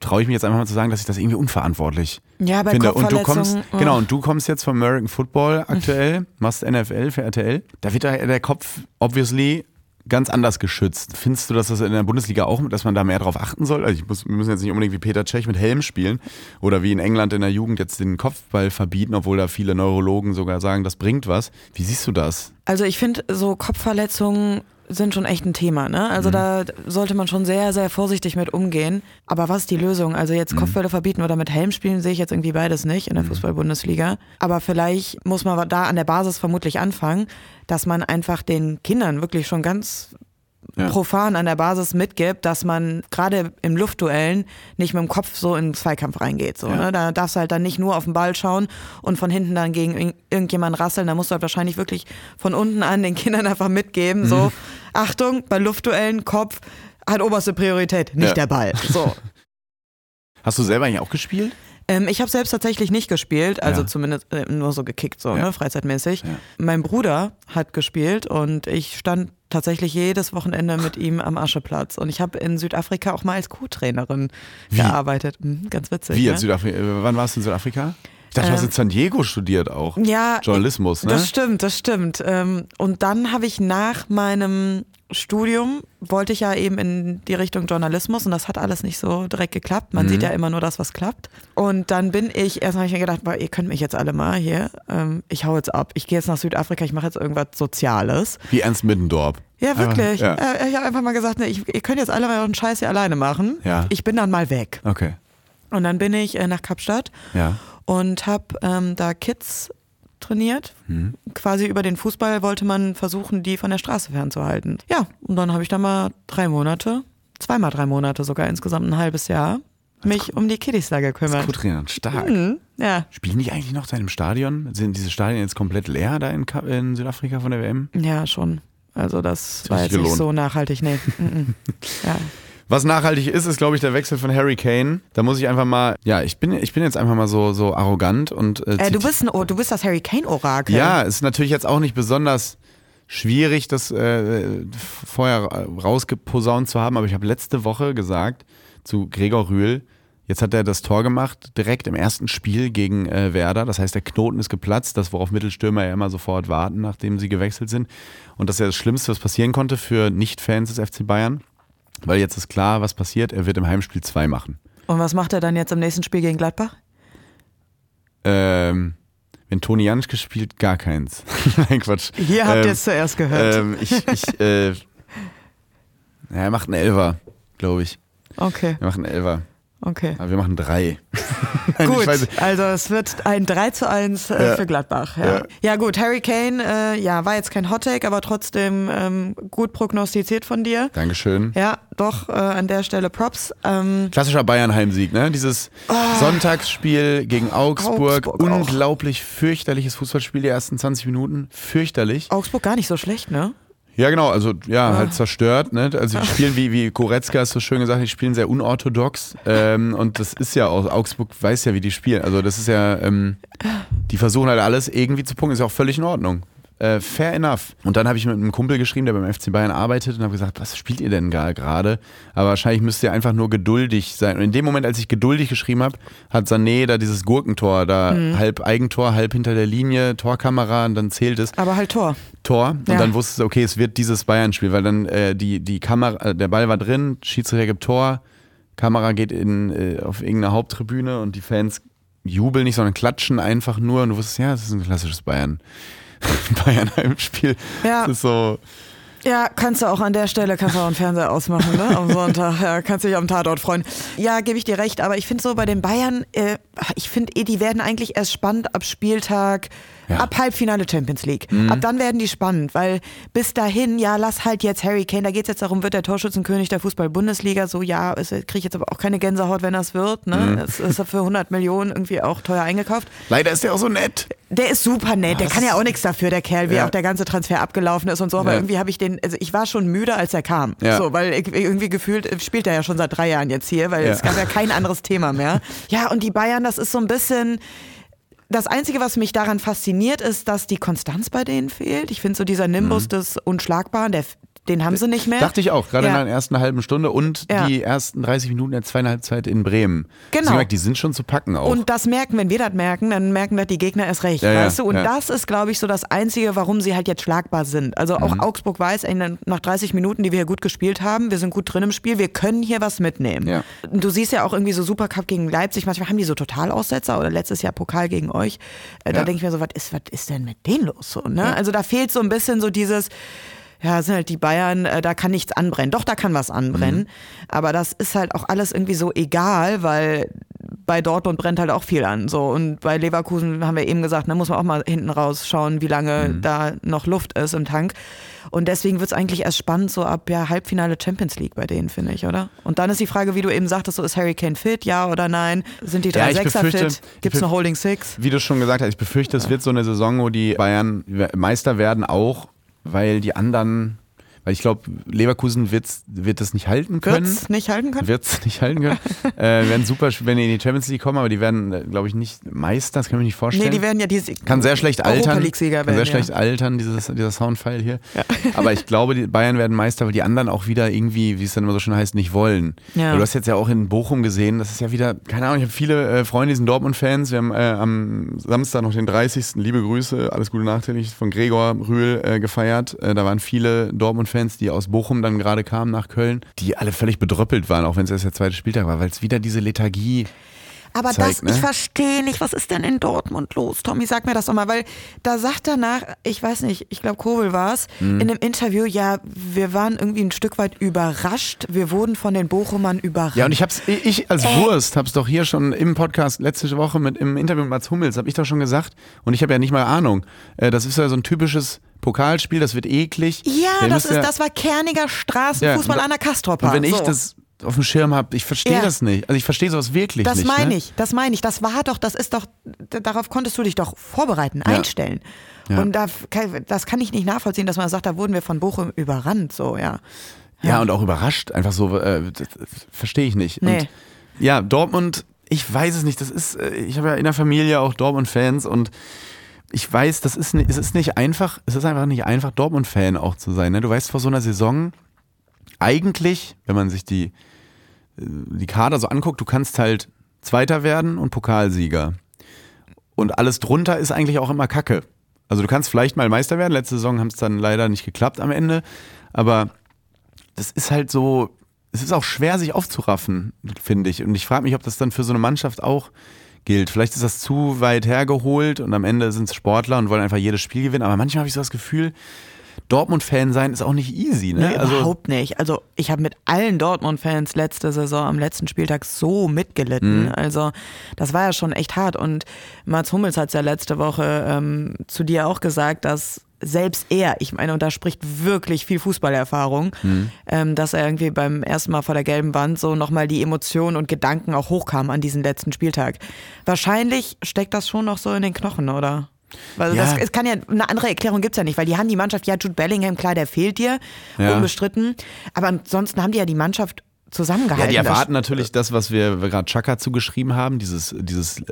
traue ich mich jetzt einfach mal zu sagen, dass ich das irgendwie unverantwortlich ja, bei finde. Und du kommst, oh. genau, und du kommst jetzt vom American Football aktuell, machst NFL für RTL. Da wird der, der Kopf obviously ganz anders geschützt. Findest du, dass das in der Bundesliga auch, dass man da mehr drauf achten soll? Also muss, wir müssen jetzt nicht unbedingt wie Peter Cech mit Helm spielen oder wie in England in der Jugend jetzt den Kopfball verbieten, obwohl da viele Neurologen sogar sagen, das bringt was. Wie siehst du das? Also ich finde so Kopfverletzungen sind schon echt ein Thema. Ne? Also mhm. da sollte man schon sehr, sehr vorsichtig mit umgehen. Aber was ist die Lösung? Also jetzt mhm. Kopfbälle verbieten oder mit Helm spielen, sehe ich jetzt irgendwie beides nicht in der mhm. Fußball-Bundesliga. Aber vielleicht muss man da an der Basis vermutlich anfangen, dass man einfach den Kindern wirklich schon ganz ja. profan an der Basis mitgibt, dass man gerade im Luftduellen nicht mit dem Kopf so in den Zweikampf reingeht. So, ja. ne? Da darfst du halt dann nicht nur auf den Ball schauen und von hinten dann gegen irgendjemanden rasseln. Da musst du halt wahrscheinlich wirklich von unten an den Kindern <laughs> einfach mitgeben. Mhm. So, Achtung, bei Luftduellen, Kopf hat oberste Priorität, nicht ja. der Ball. So. <laughs> Hast du selber eigentlich auch gespielt? Ähm, ich habe selbst tatsächlich nicht gespielt, also ja. zumindest äh, nur so gekickt, so ja. ne, freizeitmäßig. Ja. Mein Bruder hat gespielt und ich stand tatsächlich jedes Wochenende mit ihm am Ascheplatz. Und ich habe in Südafrika auch mal als Co-Trainerin gearbeitet. Mhm, ganz witzig. Wie ne? Südafrika? Äh, wann warst du in Südafrika? Ich dachte, du hast ähm, in San Diego studiert auch. Ja. Journalismus, ne? Das stimmt, das stimmt. Ähm, und dann habe ich nach meinem Studium wollte ich ja eben in die Richtung Journalismus und das hat alles nicht so direkt geklappt. Man mhm. sieht ja immer nur das, was klappt. Und dann bin ich, erst habe ich mir gedacht, boah, ihr könnt mich jetzt alle mal hier, ähm, ich hau jetzt ab. Ich gehe jetzt nach Südafrika, ich mache jetzt irgendwas Soziales. Wie Ernst Middendorp. Ja, wirklich. Ja. Äh, ich habe einfach mal gesagt, ne, ich, ihr könnt jetzt alle mal euren Scheiß hier alleine machen. Ja. Ich bin dann mal weg. Okay. Und dann bin ich äh, nach Kapstadt ja. Und habe ähm, da Kids trainiert. Mhm. Quasi über den Fußball wollte man versuchen, die von der Straße fernzuhalten. Ja, und dann habe ich da mal drei Monate, zweimal drei Monate sogar insgesamt ein halbes Jahr, mich um die Kiddies da gekümmert. Gut trainieren, stark. Mhm, ja. Spielen die eigentlich noch da im Stadion? Sind diese Stadien jetzt komplett leer da in, in Südafrika von der WM? Ja, schon. Also das, das war jetzt gelohnt. nicht so nachhaltig, nee. Mhm. <laughs> ja. Was nachhaltig ist, ist, glaube ich, der Wechsel von Harry Kane. Da muss ich einfach mal, ja, ich bin, ich bin jetzt einfach mal so, so arrogant und. Äh, äh, du, bist ein, du bist das Harry Kane-Orakel. Ja, ist natürlich jetzt auch nicht besonders schwierig, das äh, vorher rausgeposaunt zu haben, aber ich habe letzte Woche gesagt zu Gregor Rühl, Jetzt hat er das Tor gemacht, direkt im ersten Spiel gegen äh, Werder. Das heißt, der Knoten ist geplatzt, das worauf Mittelstürmer ja immer sofort warten, nachdem sie gewechselt sind. Und das ist ja das Schlimmste, was passieren konnte für Nicht-Fans des FC Bayern. Weil jetzt ist klar, was passiert. Er wird im Heimspiel zwei machen. Und was macht er dann jetzt im nächsten Spiel gegen Gladbach? Ähm, wenn Toni Janschke spielt, gar keins. <laughs> Nein, Quatsch. Hier habt ähm, ihr es zuerst gehört. Ähm, ich, ich, <laughs> äh, ja, er macht einen Elfer, glaube ich. Okay. Er macht einen Elfer. Okay. Aber wir machen drei. <laughs> gut, also es wird ein 3 zu 1 äh, ja. für Gladbach. Ja. Ja. ja. gut, Harry Kane, äh, ja, war jetzt kein Hottake, aber trotzdem ähm, gut prognostiziert von dir. Dankeschön. Ja, doch, äh, an der Stelle Props. Ähm, Klassischer Bayern-Heimsieg, ne? Dieses oh. Sonntagsspiel gegen Augsburg. Augsburg Unglaublich auch. fürchterliches Fußballspiel, die ersten 20 Minuten. Fürchterlich. Augsburg gar nicht so schlecht, ne? Ja, genau, also ja, ah. halt zerstört. Ne? Also die spielen, wie, wie Koretzka es so schön gesagt die spielen sehr unorthodox. Ähm, und das ist ja auch, Augsburg weiß ja, wie die spielen. Also das ist ja, ähm, die versuchen halt alles irgendwie zu punkten, ist ja auch völlig in Ordnung. Äh, fair enough. Und dann habe ich mit einem Kumpel geschrieben, der beim FC Bayern arbeitet und habe gesagt, was spielt ihr denn gerade? Aber wahrscheinlich müsst ihr einfach nur geduldig sein. Und in dem Moment, als ich geduldig geschrieben habe, hat Sané da dieses Gurkentor, da mhm. halb Eigentor, halb hinter der Linie, Torkamera und dann zählt es. Aber halt Tor. Tor. Und ja. dann wusste es, okay, es wird dieses Bayern-Spiel, weil dann äh, die, die Kamera, äh, der Ball war drin, Schiedsrichter gibt Tor, Kamera geht in, äh, auf irgendeine Haupttribüne und die Fans jubeln nicht, sondern klatschen einfach nur und du wusstest, ja, das ist ein klassisches Bayern. <laughs> Bayern Heimspiel. Ja. Das ist so. Ja, kannst du auch an der Stelle, auch einen Fernseher ausmachen, ne? Am <laughs> Sonntag. Ja, kannst dich am Tatort freuen. Ja, gebe ich dir recht, aber ich finde so bei den Bayern, äh, ich finde, eh, die werden eigentlich erst spannend ab Spieltag, Ja. ab Halbfinale Champions League. Ab dann werden die spannend, weil bis dahin, ja, lass halt jetzt Harry Kane, da geht es jetzt darum, wird der Torschützenkönig der Fußball-Bundesliga, so, ja, kriege ich jetzt aber auch keine Gänsehaut, wenn das wird, ne? Es ist für 100 Millionen irgendwie auch teuer eingekauft. Leider ist der auch so nett. Der ist super nett, der kann ja auch nichts dafür, der Kerl, wie Ja. auch der ganze Transfer abgelaufen ist und so, aber Ja. irgendwie habe ich den, also ich war schon müde, als er kam. Ja. So, weil irgendwie gefühlt äh, spielt er ja schon seit drei Jahren jetzt hier, weil es gab ja kein <laughs> anderes Thema mehr. Ja, und die Bayern, das ist so ein bisschen. Das Einzige, was mich daran fasziniert, ist, dass die Konstanz bei denen fehlt. Ich finde so dieser Nimbus des Unschlagbaren, der, den haben sie nicht mehr. Mhm. Dachte ich auch, gerade Ja. in der ersten halben Stunde und Ja. die ersten 30 Minuten der zweiten Halbzeit in Bremen. Genau. Sie merkt, die sind schon zu packen auch. Und das merken, wenn wir das merken, dann merken das die Gegner erst recht, Ja, weißt du? Und das ist, glaube ich, so das Einzige, warum sie halt jetzt schlagbar sind. Also Mhm. auch Augsburg weiß, nach 30 Minuten, die wir hier gut gespielt haben, wir sind gut drin im Spiel, wir können hier was mitnehmen. Du siehst ja auch irgendwie so Supercup gegen Leipzig, manchmal haben die so Totalaussetzer oder letztes Jahr Pokal gegen euch. Äh, Da denke ich mir so, was ist, was ist denn mit denen los? So, ne? Also da fehlt so ein bisschen so dieses, ja, sind halt die Bayern, äh, da kann nichts anbrennen. Doch, da kann was anbrennen. Mhm. Aber das ist halt auch alles irgendwie so egal, weil bei Dortmund brennt halt auch viel an. So. Und bei Leverkusen haben wir eben gesagt, da muss man auch mal hinten raus schauen, wie lange Mhm. da noch Luft ist im Tank. Und deswegen wird es eigentlich erst spannend, so ab ja, Halbfinale Champions League bei denen, finde ich, oder? Und dann ist die Frage, wie du eben sagtest, so ist Harry Kane fit, ja oder nein? Sind die Ja, drei ich Sechser befürchte- fit? Gibt es eine Holding Six? Wie du schon gesagt hast, ich befürchte, es wird so eine Saison, wo die Bayern Meister werden, auch weil die anderen, weil ich glaube, Leverkusen wird's, wird das nicht halten können. Wird's nicht halten können? Wird es nicht halten können. <laughs> äh, werden super, wenn die in die Champions League kommen, aber die werden, glaube ich, nicht Meister, das kann ich mir nicht vorstellen. Nee, die werden ja die kann sehr schlecht altern. League-Sieger Kann sehr werden. schlecht ja. altern, dieses, dieser Soundfile hier. <laughs> Aber ich glaube, die Bayern werden Meister, weil die anderen auch wieder irgendwie, wie es dann immer so schön heißt, nicht wollen. Ja. Du hast jetzt ja auch in Bochum gesehen, das ist ja wieder, keine Ahnung, ich habe viele äh, Freunde, die sind Dortmund-Fans. Wir haben äh, am Samstag noch den 30. Liebe Grüße, alles Gute nachträglich von Gregor Rühl äh, gefeiert. Äh, da waren viele Dortmund-Fans, die aus Bochum dann gerade kamen nach Köln, die alle völlig bedröppelt waren, auch wenn es erst der zweite Spieltag war, weil es wieder diese Lethargie Aber zeigt, das, ne? ich verstehe nicht, was ist denn in Dortmund los? Tommy, sag mir das doch mal, weil da sagt danach, ich weiß nicht, ich glaube Kobel war es, Mhm. in einem Interview, ja, wir waren irgendwie ein Stück weit überrascht, wir wurden von den Bochumern überrascht. Ja, und ich hab's, ich als Äh. Wurst hab's doch hier schon im Podcast letzte Woche mit im Interview mit Mats Hummels, hab ich doch schon gesagt, und ich habe ja nicht mal Ahnung. Äh, Das ist ja so ein typisches Pokalspiel, das wird eklig. ja, das, ist, ja- das war kerniger Straßenfußball Ja, an der Kastropper. Und wenn ich so. das auf dem Schirm habe, ich verstehe Ja. das nicht. Also ich verstehe sowas wirklich Das nicht. meine ne? ich, das meine ich. Das war doch, das ist doch, darauf konntest du dich doch vorbereiten, Ja. einstellen. Ja. Und da, das kann ich nicht nachvollziehen, dass man sagt, da wurden wir von Bochum überrannt, so, ja. Ja, und auch überrascht, einfach so, äh, das, das verstehe ich nicht. Nee. Und ja, Dortmund, ich weiß es nicht, das ist, äh, ich habe ja in der Familie auch Dortmund-Fans und ich weiß, das ist, es ist nicht einfach, es ist einfach nicht einfach, Dortmund-Fan auch zu sein. Ne? Du weißt vor so einer Saison, eigentlich, wenn man sich die, äh, die Kader so anguckt, du kannst halt Zweiter werden und Pokalsieger. Und alles drunter ist eigentlich auch immer Kacke. Also du kannst vielleicht mal Meister werden. Letzte Saison haben es dann leider nicht geklappt am Ende. Aber das ist halt so, es ist auch schwer, sich aufzuraffen, finde ich. Und ich frage mich, ob das dann für so eine Mannschaft auch gilt. Vielleicht ist das zu weit hergeholt und am Ende sind es Sportler und wollen einfach jedes Spiel gewinnen. Aber manchmal habe ich so das Gefühl, Dortmund-Fan sein ist auch nicht easy. Ne? Nee, überhaupt nicht. Also ich habe mit allen Dortmund-Fans letzte Saison am letzten Spieltag so mitgelitten. Also das war ja schon echt hart. Und Mats Hummels hat es ja letzte Woche ähm, zu dir auch gesagt, dass selbst er, ich meine, und da spricht wirklich viel Fußballerfahrung, ähm, dass er irgendwie beim ersten Mal vor der gelben Wand so nochmal die Emotionen und Gedanken auch hochkamen an diesen letzten Spieltag. Wahrscheinlich steckt das schon noch so in den Knochen, oder? Weil Ja. das, es kann ja, eine andere Erklärung gibt's ja nicht, weil die haben die Mannschaft, ja, Jude Bellingham, klar, der fehlt dir, Ja. unbestritten. Aber ansonsten haben die ja die Mannschaft Ja, zusammengehalten. die Das- erwarten natürlich das, was wir gerade Chaka zugeschrieben haben, dieses, dieses äh,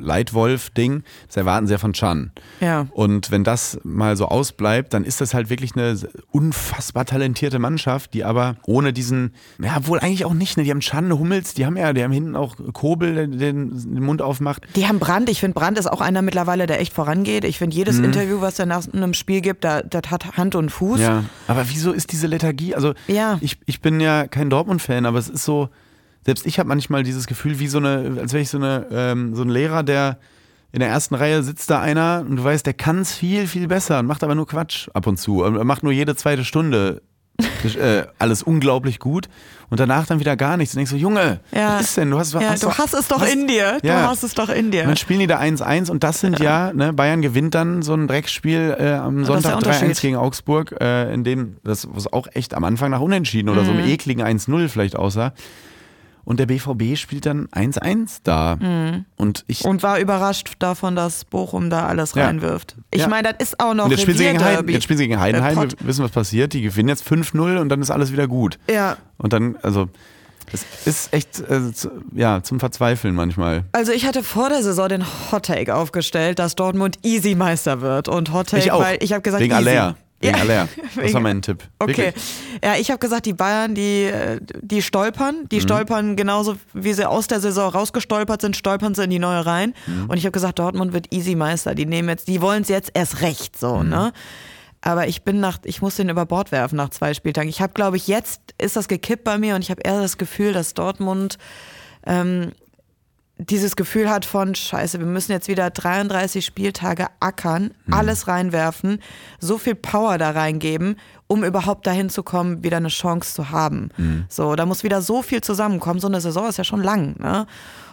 Leitwolf-Ding, das erwarten sie ja von Chan. Ja. Und wenn das mal so ausbleibt, dann ist das halt wirklich eine unfassbar talentierte Mannschaft, die aber ohne diesen, ja, wohl eigentlich auch nicht, ne? Die haben Chan, Hummels, die haben ja, die haben hinten auch Kobel, der den, den Mund aufmacht. Die haben Brand. Ich finde, Brand ist auch einer mittlerweile, der echt vorangeht. Ich finde, jedes Interview, was er nach einem Spiel gibt, da- das hat Hand und Fuß. Ja, aber wieso ist diese Lethargie? Also Ja. ich, ich bin ja kein Dortmund-Fan, aber es ist so, selbst ich habe manchmal dieses Gefühl, wie so eine, als wäre ich so, eine, ähm, so ein Lehrer, der in der ersten Reihe sitzt da einer und du weißt, der kann es viel, viel besser und macht aber nur Quatsch ab und zu. Er macht nur jede zweite Stunde <laughs> äh, alles unglaublich gut und danach dann wieder gar nichts. Und denkst so, Junge, Ja. was ist denn? Du hast, Ja, hast du hast es doch hast- in dir. Du Ja. hast es doch in dir. Und dann spielen die da 1-1 und das sind ja, ne, Bayern gewinnt dann so ein Dreckspiel äh, am Sonntag 3-1 Unterschied. gegen Augsburg, äh, in dem das was auch echt am Anfang nach Unentschieden oder so einem ekligen 1-0 vielleicht aussah. Und der BVB spielt dann 1-1 da. Und ich. Und war überrascht davon, dass Bochum da alles Ja. reinwirft. Ich Ja. meine, das ist auch noch und jetzt spielen, sie gegen Heiden, jetzt spielen sie gegen Heidenheim, wir wissen, was passiert. Die gewinnen jetzt 5-0 und dann ist alles wieder gut. Ja, Und dann, also, es ist echt, äh, zu, ja, zum Verzweifeln manchmal. also ich hatte vor der Saison den Hot Take aufgestellt, dass Dortmund easy Meister wird. Und Hot Take, Ich auch. weil ich habe gesagt, Wegen easy. Aller. Wegen Ja. Aller. <laughs> Das war mein Tipp. Okay. Wirklich. Ja, ich habe gesagt, die Bayern, die, die stolpern. Mhm. Die stolpern genauso, wie sie aus der Saison rausgestolpert sind, stolpern sie in die neue rein. Mhm. Und ich habe gesagt, Dortmund wird easy Meister. Die nehmen jetzt, die wollen es jetzt erst recht so, Mhm. ne? Aber ich bin nach, ich muss den über Bord werfen nach zwei Spieltagen. Ich habe, glaube ich, jetzt ist das gekippt bei mir und ich habe eher das Gefühl, dass Dortmund ähm, dieses Gefühl hat von, scheiße, wir müssen jetzt wieder 33 Spieltage ackern, alles reinwerfen, so viel Power da reingeben, um überhaupt dahin zu kommen, wieder eine Chance zu haben. So, da muss wieder so viel zusammenkommen. So eine Saison ist ja schon lang. Ne?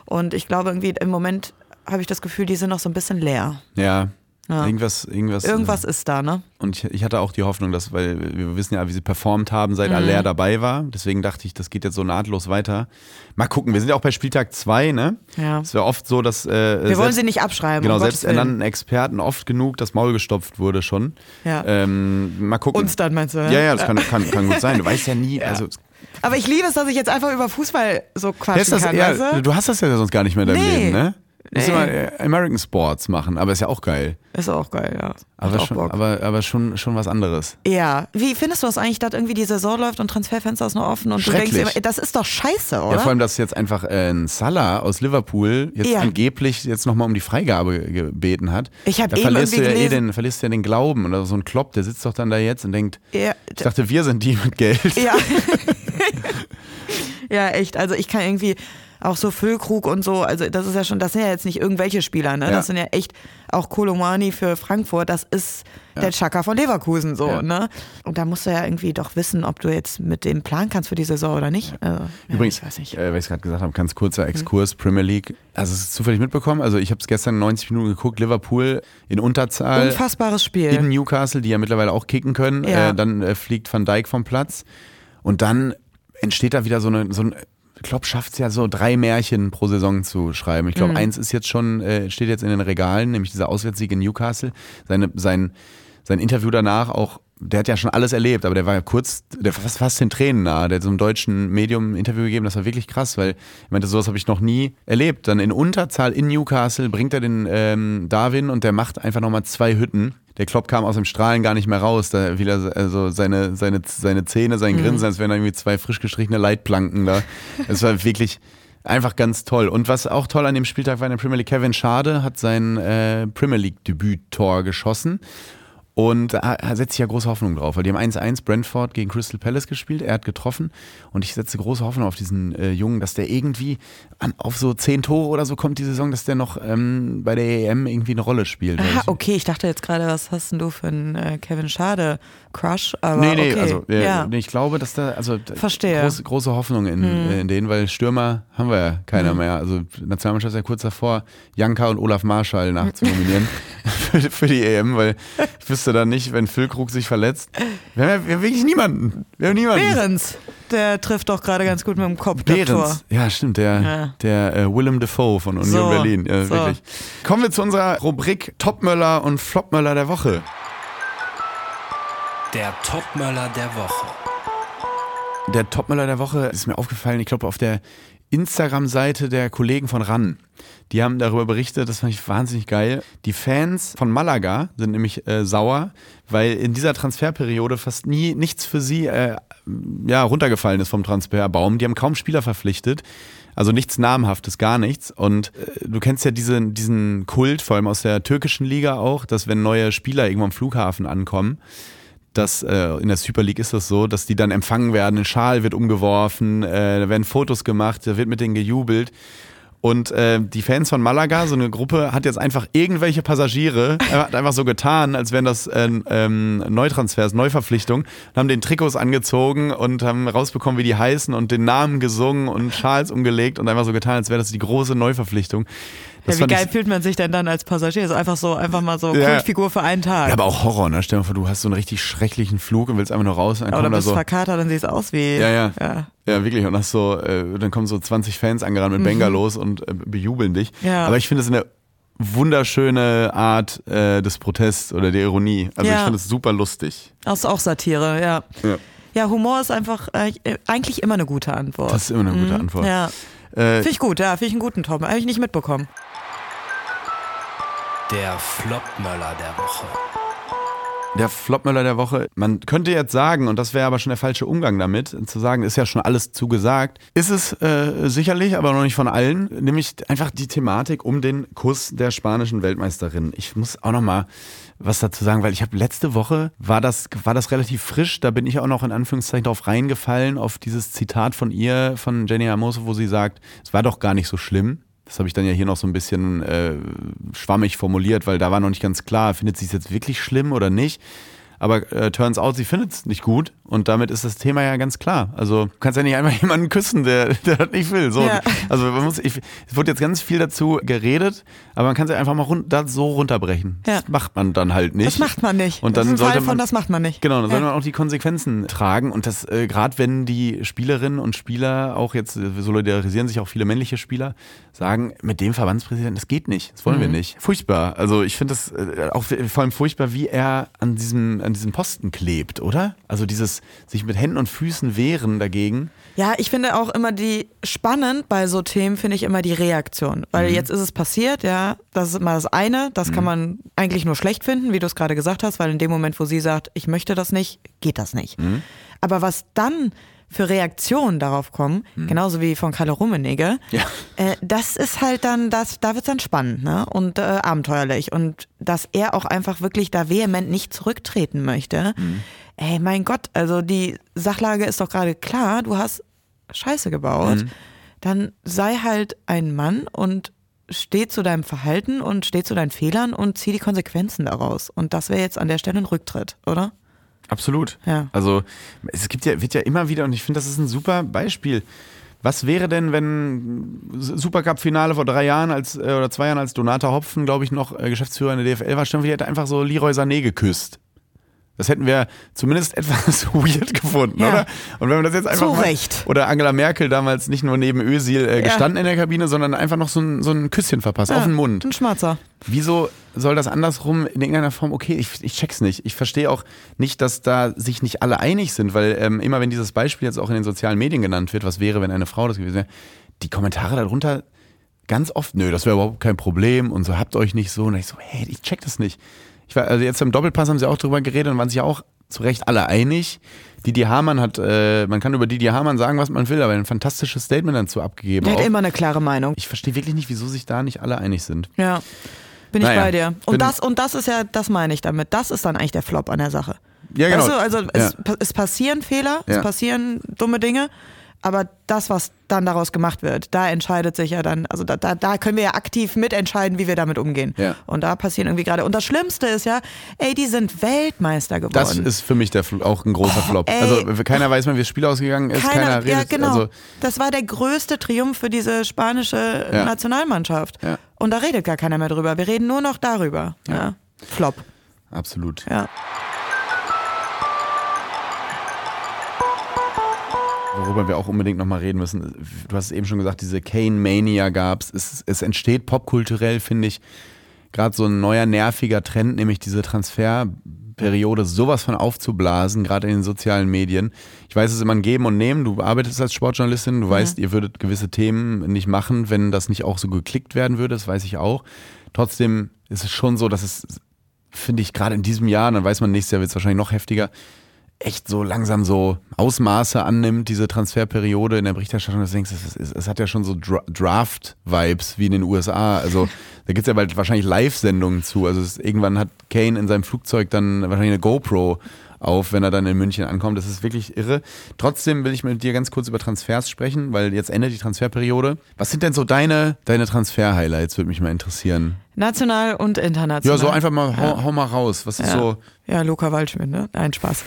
Und ich glaube irgendwie im Moment habe ich das Gefühl, die sind noch so ein bisschen leer. Ja. Ja. Irgendwas, irgendwas. Irgendwas ist da, ne? Und ich, ich hatte auch die Hoffnung, dass, weil wir wissen ja, wie sie performt haben, Mhm. seit Aller dabei war. Deswegen dachte ich, das geht jetzt so nahtlos weiter. Mal gucken, wir sind ja auch bei Spieltag 2, ne? Ja. Es wäre oft so, dass. Äh, Wir wollen sie nicht abschreiben. Genau, um selbst Gottes Willen. ernannten Experten oft genug das Maul gestopft wurde schon. Ja. Ähm, mal gucken. Uns dann, meinst du? Ja, ja, das kann, kann, kann gut sein. Du weißt ja nie. <laughs> Also, Aber ich liebe es, dass ich jetzt einfach über Fußball so quatschen das, kann, ja, weißt du? du hast das ja sonst gar nicht mehr in deinem Nee. Leben, ne? Du musst Nee. immer äh, American Sports machen, aber ist ja auch geil. Ist auch geil, ja. Aber, schon, aber, aber schon, schon was anderes. Ja, wie findest du das eigentlich, dass irgendwie die Saison läuft und Transferfenster ist noch offen und du denkst immer, das ist doch scheiße, oder? Ja, vor allem, dass jetzt einfach äh, ein Salah aus Liverpool jetzt Ja. angeblich jetzt nochmal um die Freigabe gebeten hat. Ich hab da eben verlierst du ja eh den, verlierst du ja den Glauben. Oder so ein Klopp, der sitzt doch dann da jetzt und denkt, ja, ich dachte, wir sind die mit Geld. ja. <laughs> <laughs> ja, echt. Also ich kann irgendwie auch so Füllkrug und so, also das ist ja schon, das sind ja jetzt nicht irgendwelche Spieler, ne? Ja. Das sind ja echt auch Kolomani für Frankfurt, das ist der Chaka von Leverkusen so, Ja. ne? Und da musst du ja irgendwie doch wissen, ob du jetzt mit dem planen kannst für die Saison oder nicht. Also, ja, Übrigens, ich weiß nicht. Äh, weil ich es gerade gesagt habe, ganz kurzer Exkurs, Premier League. Also es ist zufällig mitbekommen, also ich habe es gestern 90 Minuten geguckt, Liverpool in Unterzahl Unfassbares Spiel. in Newcastle, die ja mittlerweile auch kicken können. Ja. Äh, dann äh, fliegt Van Dijk vom Platz und dann entsteht da wieder so, eine, so ein Klopp schafft es ja so drei Märchen pro Saison zu schreiben. Ich Mhm. glaube, eins ist jetzt schon, äh, steht jetzt in den Regalen, nämlich dieser Auswärtssieg in Newcastle. Seine, sein, sein Interview danach auch, der hat ja schon alles erlebt, aber der war ja kurz, der war fast, fast den Tränen nahe. Der hat so einem deutschen Medium ein Interview gegeben, das war wirklich krass, weil ich meinte, sowas habe ich noch nie erlebt. Dann in Unterzahl in Newcastle bringt er den ähm, Darwin und der macht einfach nochmal zwei Hütten. Der Klopp kam aus dem Strahlen gar nicht mehr raus. Da wieder also seine, seine, seine Zähne, sein Grinsen, als wären da irgendwie zwei frisch gestrichene Leitplanken da. Es war wirklich einfach ganz toll. Und was auch toll an dem Spieltag war in der Premier League, Kevin Schade hat sein äh, Premier League-Debüt-Tor geschossen. Und da setze ich ja große Hoffnung drauf, weil die haben 1-1 Brentford gegen Crystal Palace gespielt. Er hat getroffen und ich setze große Hoffnung auf diesen äh, Jungen, dass der irgendwie an, auf so zehn Tore oder so kommt die Saison, dass der noch ähm, bei der EM irgendwie eine Rolle spielt. Aha, okay, ich dachte jetzt gerade, was hast denn du für einen äh, Kevin Schade Crush? Aber Nee, nee, okay. also äh, ja. nee, ich glaube, dass da also Verstehe. Hm. Große, Hoffnung in, äh, in denen, weil Stürmer haben wir ja keiner mehr. Also Nationalmannschaft ist ja kurz davor, Janka und Olaf Marschall nachzunominieren <laughs> für, für die EM, weil ich wüsste dann nicht, wenn Füllkrug sich verletzt. Wir haben ja wir haben wirklich niemanden. Wir haben niemanden. Behrens, der trifft doch gerade ganz gut mit dem Kopf. Behrens. Ja, stimmt, der, Ja. der äh, Willem Dafoe von Union So, Berlin. Ja, so. wirklich. Kommen wir zu unserer Rubrik Topmöller und Flopmöller der Woche. Der Topmöller der Woche. Der Topmöller der Woche ist mir aufgefallen, ich glaube, auf der Instagram-Seite der Kollegen von RAN. Die haben darüber berichtet, das fand ich wahnsinnig geil. Die Fans von Malaga sind nämlich äh, sauer, weil in dieser Transferperiode fast nie nichts für sie äh, ja, runtergefallen ist vom Transferbaum. Die haben kaum Spieler verpflichtet. Also nichts Namhaftes, gar nichts. Und äh, du kennst ja diesen, diesen Kult, vor allem aus der türkischen Liga auch, dass wenn neue Spieler irgendwo am Flughafen ankommen, dass äh, in der Super League ist das so, dass die dann empfangen werden, ein Schal wird umgeworfen, äh, da werden Fotos gemacht, da wird mit denen gejubelt. Und äh, die Fans von Malaga, so eine Gruppe, hat jetzt einfach irgendwelche Passagiere, äh, hat einfach so getan, als wären das äh, ähm, Neutransfers, Neuverpflichtungen, haben den Trikots angezogen und haben rausbekommen, wie die heißen und den Namen gesungen und Schals umgelegt und einfach so getan, als wäre das die große Neuverpflichtung. Das Ja, wie geil ich, fühlt man sich denn dann als Passagier? So einfach so, einfach mal so Ja. Kultfigur für einen Tag. ja, aber auch Horror, ne? Stell dir mal vor, du hast so einen richtig schrecklichen Flug und willst einfach nur raus dann Oder bist so. verkatert und siehst aus wie. Ja, ja. ja. Ja, wirklich. Und hast so, äh, dann kommen so 20 Fans angerannt mit Bengalos und äh, bejubeln dich. Mhm. Ja. Aber ich finde es eine wunderschöne Art äh, des Protests oder der Ironie. Also ich Ja. finde es super lustig. Das ist auch Satire, ja. Ja. Ja, Humor ist einfach äh, eigentlich immer eine gute Antwort. Das ist immer eine gute Antwort. Mhm. Ja. Äh, Finde ich gut, ja, finde ich einen guten Tom. Habe ich nicht mitbekommen. Der Flopmöller der Woche. der Flopmöller der Woche, man könnte jetzt sagen, und das wäre aber schon der falsche Umgang damit, zu sagen, ist ja schon alles zugesagt, ist es äh, sicherlich, aber noch nicht von allen, nämlich einfach die Thematik um den Kuss der spanischen Weltmeisterin. Ich muss auch noch mal was dazu sagen, weil ich habe letzte Woche, war das, war das relativ frisch, da bin ich auch noch in Anführungszeichen drauf reingefallen, auf dieses Zitat von ihr, von Jenny Hermoso, wo sie sagt, es war doch gar nicht so schlimm. Das habe ich dann ja hier noch so ein bisschen äh, schwammig formuliert, weil da war noch nicht ganz klar, findet sie es jetzt wirklich schlimm oder nicht. Aber äh, turns out, sie findet es nicht gut und damit ist das Thema ja ganz klar. Also du kannst ja nicht einfach <laughs> jemanden küssen, der, der das nicht will. So, Ja. Also man muss, ich, es wurde jetzt ganz viel dazu geredet, aber man kann es ja einfach mal run da so runterbrechen. Ja. Das macht man dann halt nicht. Das macht man nicht. Und das dann Fall sollte von, man, das macht man nicht. Genau, dann soll Ja. man auch die Konsequenzen tragen. Und das, äh, gerade wenn die Spielerinnen und Spieler auch jetzt, äh, solidarisieren sich auch viele männliche Spieler, sagen, mit dem Verbandspräsidenten, das geht nicht, das wollen Mhm. wir nicht. Furchtbar. Also ich finde das äh, auch vor allem furchtbar, wie er an diesem, an diesem Posten klebt, oder? Also dieses sich mit Händen und Füßen wehren dagegen. Ja, ich finde auch immer die spannend bei so Themen finde ich immer die Reaktion, weil Mhm. jetzt ist es passiert, ja, das ist immer das eine, das kann man eigentlich nur schlecht finden, wie du es gerade gesagt hast, weil in dem Moment, wo sie sagt, ich möchte das nicht, geht das nicht. Mhm. Aber was dann für Reaktionen darauf kommen, genauso wie von Kalle Rummenigge, Mhm. Ja. äh, das ist halt dann, das, da wird's dann spannend ne? und äh, abenteuerlich. Und dass er auch einfach wirklich da vehement nicht zurücktreten möchte. Mhm. Ey, mein Gott, also die Sachlage ist doch gerade klar, du hast Scheiße gebaut. Mhm. Dann sei halt ein Mann und steh zu deinem Verhalten und steh zu deinen Fehlern und zieh die Konsequenzen daraus. Und das wäre jetzt an der Stelle ein Rücktritt, oder? Absolut. Ja. Also es gibt ja, wird ja immer wieder, und ich finde, das ist ein super Beispiel. Was wäre denn, wenn Supercup-Finale vor drei Jahren als, äh, oder zwei Jahren als Donata Hopfen, glaube ich, noch äh, Geschäftsführer in der DFL war, wir, die hätte einfach so Leroy Sané geküsst. Das hätten wir zumindest <laughs> etwas weird gefunden, Ja. oder? Und wenn man das jetzt einfach Zu mal, Recht. Oder Angela Merkel damals nicht nur neben Özil äh, gestanden in der Kabine, sondern einfach noch so ein, so ein Küsschen verpasst auf den Mund. Ein Schmatzer. Wieso soll das andersrum in irgendeiner Form, okay, ich, ich check's nicht. Ich verstehe auch nicht, dass da sich nicht alle einig sind, weil ähm, immer wenn dieses Beispiel jetzt auch in den sozialen Medien genannt wird, was wäre, wenn eine Frau das gewesen wäre, die Kommentare darunter ganz oft, nö, das wäre überhaupt kein Problem und so habt euch nicht so. Und ich so, hey, ich check das nicht. Ich war, also jetzt im Doppelpass haben sie auch drüber geredet und waren sich auch zu Recht alle einig. Didi Hamann hat, äh, man kann über Didi Hamann sagen, was man will, aber ein fantastisches Statement dazu abgegeben. Der hat auch. immer eine klare Meinung. Ich verstehe wirklich nicht, wieso sich da nicht alle einig sind. Ja. Bin ich Naja, bei dir. Und das, und das ist ja, das meine ich damit. Das ist dann eigentlich der Flop an der Sache. Ja, genau. Weißt du, also es, Ja. pa- es passieren Fehler, Ja. es passieren dumme Dinge, aber das, was dann daraus gemacht wird, da entscheidet sich ja dann, also da, da, da können wir ja aktiv mitentscheiden, wie wir damit umgehen. Ja. Und da passieren irgendwie gerade. Und das Schlimmste ist ja, ey, die sind Weltmeister geworden. Das ist für mich der, auch ein großer Flop. ey. Also keiner weiß mehr, wie das Spiel ausgegangen ist. Keiner, redet. ja, genau. Also, das war der größte Triumph für diese spanische Ja. Nationalmannschaft. Ja. Und da redet gar keiner mehr drüber. Wir reden nur noch darüber. Flop. absolut. Ja. Worüber wir auch unbedingt nochmal reden müssen. Du hast es eben schon gesagt, diese Kane-Mania gab es. Es entsteht popkulturell, finde ich, gerade so ein neuer nerviger Trend, nämlich diese Transferperiode sowas von aufzublasen, gerade in den sozialen Medien. Ich weiß es ist immer ein Geben und Nehmen. Du arbeitest als Sportjournalistin, du weißt, ihr würdet gewisse Themen nicht machen, wenn das nicht auch so geklickt werden würde, das weiß ich auch. Trotzdem ist es schon so, dass es, finde ich, gerade in diesem Jahr, dann weiß man, nächstes Jahr wird es wahrscheinlich noch heftiger, echt so langsam so Ausmaße annimmt, diese Transferperiode in der Berichterstattung, dass du denkst, es, es, es hat ja schon so Dra Draft-Vibes wie in den USA. Also <laughs> da gibt's ja bald wahrscheinlich Live-Sendungen zu. Also es, irgendwann hat Kane in seinem Flugzeug dann wahrscheinlich eine GoPro auf, wenn er dann in München ankommt. Das ist wirklich irre. Trotzdem will ich mit dir ganz kurz über Transfers sprechen, weil jetzt endet die Transferperiode. Was sind denn so deine, deine Transfer-Highlights, würde mich mal interessieren. National und international. Ja, so einfach mal, hau, hau mal raus. Was ist ja. so. Ja, Luca Waldschmidt, ne? Nein, Spaß.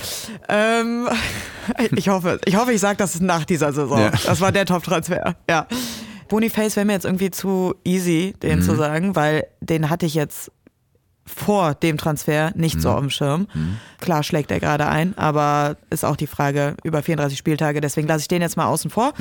Ähm, <laughs> ich hoffe, ich hoffe, ich sage das nach dieser Saison. Ja. Das war der Top-Transfer. Ja. Boniface wäre mir jetzt irgendwie zu easy, den Mhm. zu sagen, weil den hatte ich jetzt vor dem Transfer nicht Mhm. so auf dem Schirm. Klar schlägt er gerade ein, aber ist auch die Frage über 34 Spieltage, deswegen lasse ich den jetzt mal außen vor.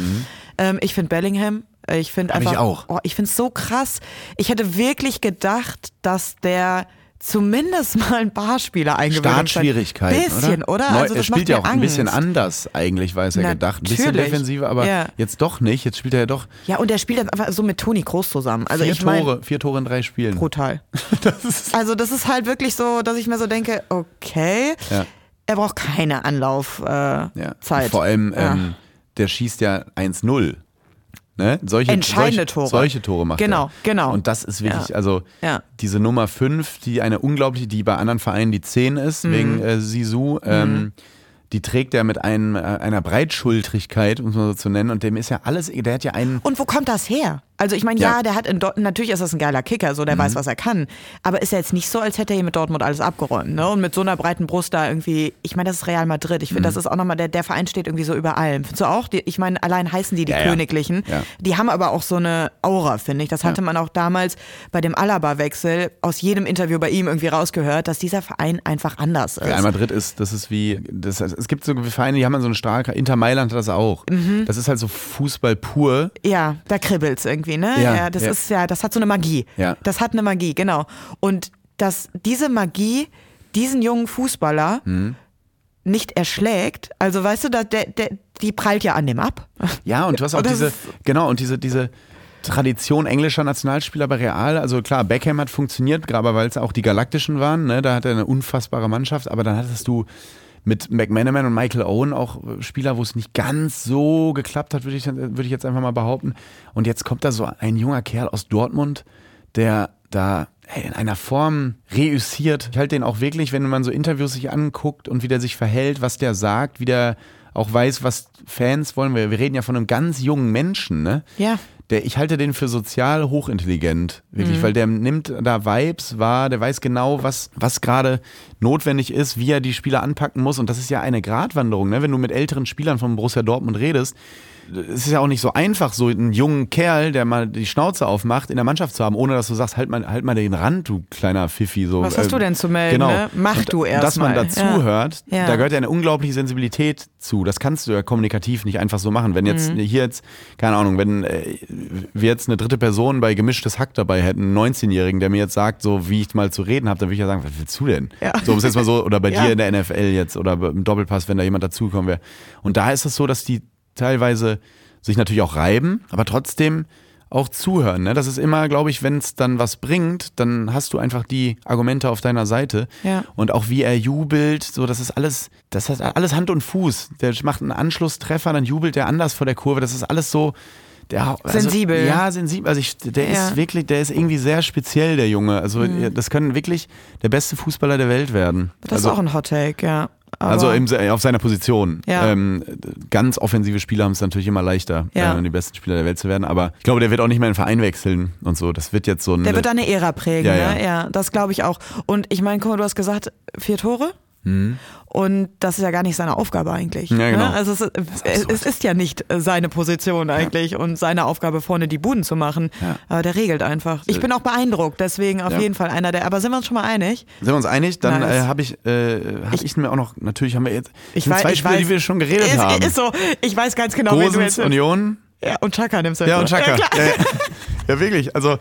Ähm, ich finde Bellingham, ich finde Mhm. Ich einfach, auch. Oh, ich finde es so krass. Ich hätte wirklich gedacht, dass der zumindest mal ein paar Spiele eingewöhnt Startschwierigkeiten, Bisschen, oder? Neu, Also er spielt ja auch ein bisschen Angst. anders eigentlich, war es ja gedacht. Ein bisschen defensiver, aber Ja. jetzt doch nicht. Jetzt spielt er ja doch Ja, und der spielt jetzt einfach so mit Toni Groß zusammen. Also vier ich meine, Tore, vier Tore in drei Spielen. brutal. <laughs> Das Also das ist halt wirklich so, dass ich mir so denke, okay, ja, er braucht keine Anlaufzeit. Äh, ja. Vor allem, Ja. ähm, der schießt ja 1-0. Ne? Solche, Entscheidende solche, Tore. Solche Tore macht Genau, er. genau. Und das ist wirklich, Ja. also Ja. diese Nummer 5, die eine unglaubliche, die bei anderen Vereinen die 10 ist, Mhm. wegen äh, Sisu, ähm, die trägt er mit einem, äh, einer Breitschultrigkeit, um es mal so zu nennen. Und dem ist ja alles, der hat ja einen Und wo kommt das her? Also ich meine, ja. Ja. Mhm. der hat in Dortmund, natürlich ist das ein geiler Kicker, so der weiß, was er kann. Aber ist ja jetzt nicht so, als hätte er hier mit Dortmund alles abgeräumt, ne? Und mit so einer breiten Brust da irgendwie, ich meine, das ist Real Madrid. Ich finde, Mhm. das ist auch nochmal, der, der Verein steht irgendwie so über allem. Findest du auch? Die, ich meine, allein heißen die die Ja. Königlichen. Ja. Die haben aber auch so eine Aura, finde ich. Das hatte man auch damals bei dem Alaba-Wechsel aus jedem Interview bei ihm irgendwie rausgehört, dass dieser Verein einfach anders ist. Real Madrid ist, das ist wie, das, es gibt so Vereine, die haben so eine starke, Inter Mailand hat das auch. Mhm. Das ist halt so Fußball pur. Ja, da kribbelt's irgendwie, ne? Ja, das ja. ist ja, das hat so eine Magie. Ja. Das hat eine Magie, genau. Und dass diese Magie diesen jungen Fußballer Mhm. nicht erschlägt, also weißt du, da, der, der, die prallt ja an dem ab. Ja, und du hast auch diese, genau, und diese, diese Tradition englischer Nationalspieler bei Real. Also klar, Beckham hat funktioniert, gerade weil es auch die Galaktischen waren, ne? da hat er eine unfassbare Mannschaft, aber dann hattest du mit McManaman und Michael Owen auch Spieler, wo es nicht ganz so geklappt hat, würde ich, würde ich jetzt einfach mal behaupten. Und jetzt kommt da so ein junger Kerl aus Dortmund, der da ey, in einer Form reüssiert. Ich halte den auch wirklich, wenn man so Interviews sich anguckt und wie der sich verhält, was der sagt, wie der auch weiß, was Fans wollen. Wir reden ja von einem ganz jungen Menschen, ne? Ja. Der, ich halte den für sozial hochintelligent, wirklich, Mhm. weil der nimmt da Vibes wahr, der weiß genau, was, was gerade notwendig ist, wie er die Spieler anpacken muss. Und das ist ja eine Gratwanderung, ne? Wenn du mit älteren Spielern von Borussia Dortmund redest, es ist ja auch nicht so einfach, so einen jungen Kerl, der mal die Schnauze aufmacht, in der Mannschaft zu haben, ohne dass du sagst, halt mal, halt mal den Rand, du kleiner Pfiffi. So, Was hast du denn zu melden, Genau. ne? Mach Und, du erst Dass man mal. dazu Ja. hört, Ja. da gehört ja eine unglaubliche Sensibilität zu. Das kannst du ja kommunikativ nicht einfach so machen. Wenn jetzt Mhm. hier jetzt, keine Ahnung, wenn äh, wir jetzt eine dritte Person bei gemischtes Hack dabei hätten, einen 19-Jährigen, der mir jetzt sagt, so wie ich mal zu reden habe, dann würde ich ja sagen, was willst du denn? Ja. So, um es jetzt mal so, oder bei <laughs> Ja. dir in der NFL jetzt oder im Doppelpass, wenn da jemand dazukommen wäre. Und da ist es so, dass die teilweise sich natürlich auch reiben, aber trotzdem auch zuhören. Ne? Das ist immer, glaube ich, wenn es dann was bringt, dann hast du einfach die Argumente auf deiner Seite. Ja. Und auch wie er jubelt, so das ist alles, das hat alles Hand und Fuß. Der macht einen Anschlusstreffer, dann jubelt er anders vor der Kurve. Das ist alles so. Der, also, Sensibel. Ja, sensibel. Also ich, der Ja. ist wirklich, der ist irgendwie sehr speziell, der Junge. Also Mhm. das können wirklich der beste Fußballer der Welt werden. Das also, ist auch ein Hot Take, ja. Also im, auf seiner Position. Ja. Ähm, ganz offensive Spieler haben es natürlich immer leichter, Ja. äh, die besten Spieler der Welt zu werden. Aber ich glaube, der wird auch nicht mehr in den Verein wechseln und so. Das wird jetzt so ein. der wird eine Ära prägen, Ja, ne? ja. Ja, das glaube ich auch. Und ich meine, guck mal, du hast gesagt, vier Tore? Und das ist ja gar nicht seine Aufgabe eigentlich. Mhm. Ja, genau. Ne? Also es, ist- es, ist ja nicht äh, seine Position eigentlich und seine Aufgabe vorne die Buden zu machen. Ja. Aber der regelt einfach. Ich bin auch beeindruckt, deswegen auf Ja. jeden Fall einer der. Aber sind wir uns schon mal einig? Sind wir uns einig? Dann äh, habe ich, äh, hab ich, mir auch noch, natürlich haben wir jetzt Ich weiß- zwei ich Spiele, weiß- die wir schon geredet ist, haben. ist so, ich weiß ganz genau, wen du Gosens, jetzt Union. Ja, und Chaka nimmst du Ja, und. Chaka. Ja. Ja, <laughs> ja. wirklich. Also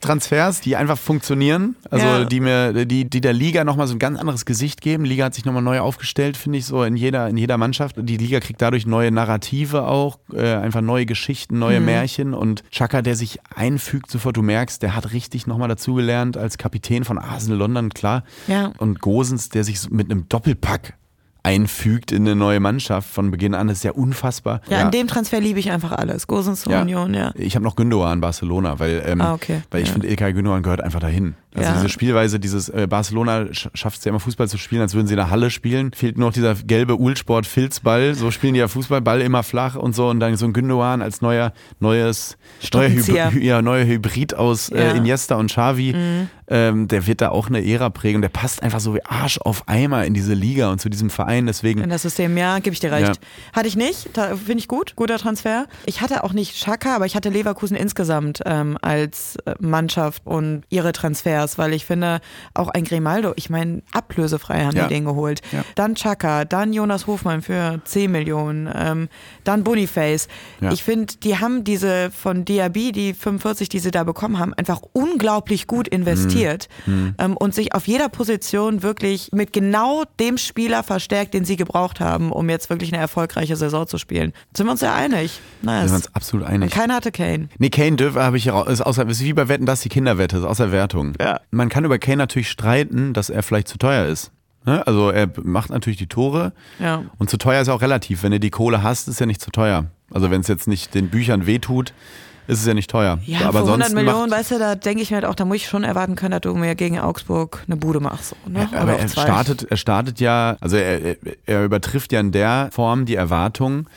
Transfers, die einfach funktionieren, also Ja. die mir, die, die der Liga nochmal so ein ganz anderes Gesicht geben. Liga hat sich nochmal neu aufgestellt, finde ich, so in jeder, in jeder Mannschaft. Die Liga kriegt dadurch neue Narrative auch, äh, einfach neue Geschichten, neue Mhm. Märchen und Chaka, der sich einfügt, sofort, du merkst, der hat richtig nochmal dazugelernt als Kapitän von Arsenal London, klar. Ja. Und Gosens, der sich mit einem Doppelpack einfügt in eine neue Mannschaft von Beginn an, das ist ja unfassbar. Ja, an dem Transfer liebe ich einfach alles. Gosens zur Ja. Union, ja. Ich habe noch Gündogan Barcelona, weil, ähm, Ah, okay. weil ich Ja. finde, Ilkay Gündogan gehört einfach dahin. Also Ja. diese Spielweise, dieses äh, Barcelona sch- schafft es ja immer Fußball zu spielen, als würden sie in der Halle spielen. Fehlt nur noch dieser gelbe Uhlsport-Filzball. So spielen die ja Fußball, Ball immer flach und so. Und dann so ein Gündogan als neuer, neues, neuer. Hybrid, <laughs> ja, neuer Hybrid aus Ja. äh, Iniesta und Xavi. Ähm, der wird da auch eine Ära prägen. Der passt einfach so wie Arsch auf Eimer in diese Liga und zu diesem Verein. Deswegen In das System, ja, gebe ich dir recht. Ja. Hatte ich nicht, finde ich gut, guter Transfer. Ich hatte auch nicht Schaka, aber ich hatte Leverkusen insgesamt ähm, als Mannschaft und ihre Transfers, weil ich finde, auch ein Grimaldo, ich meine, ablösefrei haben Ja. die den geholt. Ja. Dann Chaka, dann Jonas Hofmann für 10 Millionen, ähm, dann Boniface. Ich finde, die haben diese von Diaby, die 45, die sie da bekommen haben, einfach unglaublich gut investiert Mhm. Ähm, und sich auf jeder Position wirklich mit genau dem Spieler verstärkt, den sie gebraucht haben, um jetzt wirklich eine erfolgreiche Saison zu spielen. Sind wir uns ja einig? Nice. sind wir uns absolut Und einig. keiner hatte Kane. Nee, Kane dürfen habe ich ist außer ist wie bei Wetten, das die Kinderwette, ist außer Wertung. Ja. Man kann über Kane natürlich streiten, dass er vielleicht zu teuer ist. Ne? Also er macht natürlich die Tore Ja. und zu teuer ist auch relativ. Wenn du die Kohle hast, ist ja nicht zu teuer. Also wenn es jetzt nicht den Büchern wehtut, ist es ja nicht teuer. Ja, Aber für 100 sonst Millionen, weißt du, da denke ich mir halt auch, da muss ich schon erwarten können, dass du mir gegen Augsburg eine Bude machst. So, ne? aber auf er startet, er startet ja, also er, er übertrifft ja in der Form die Erwartung,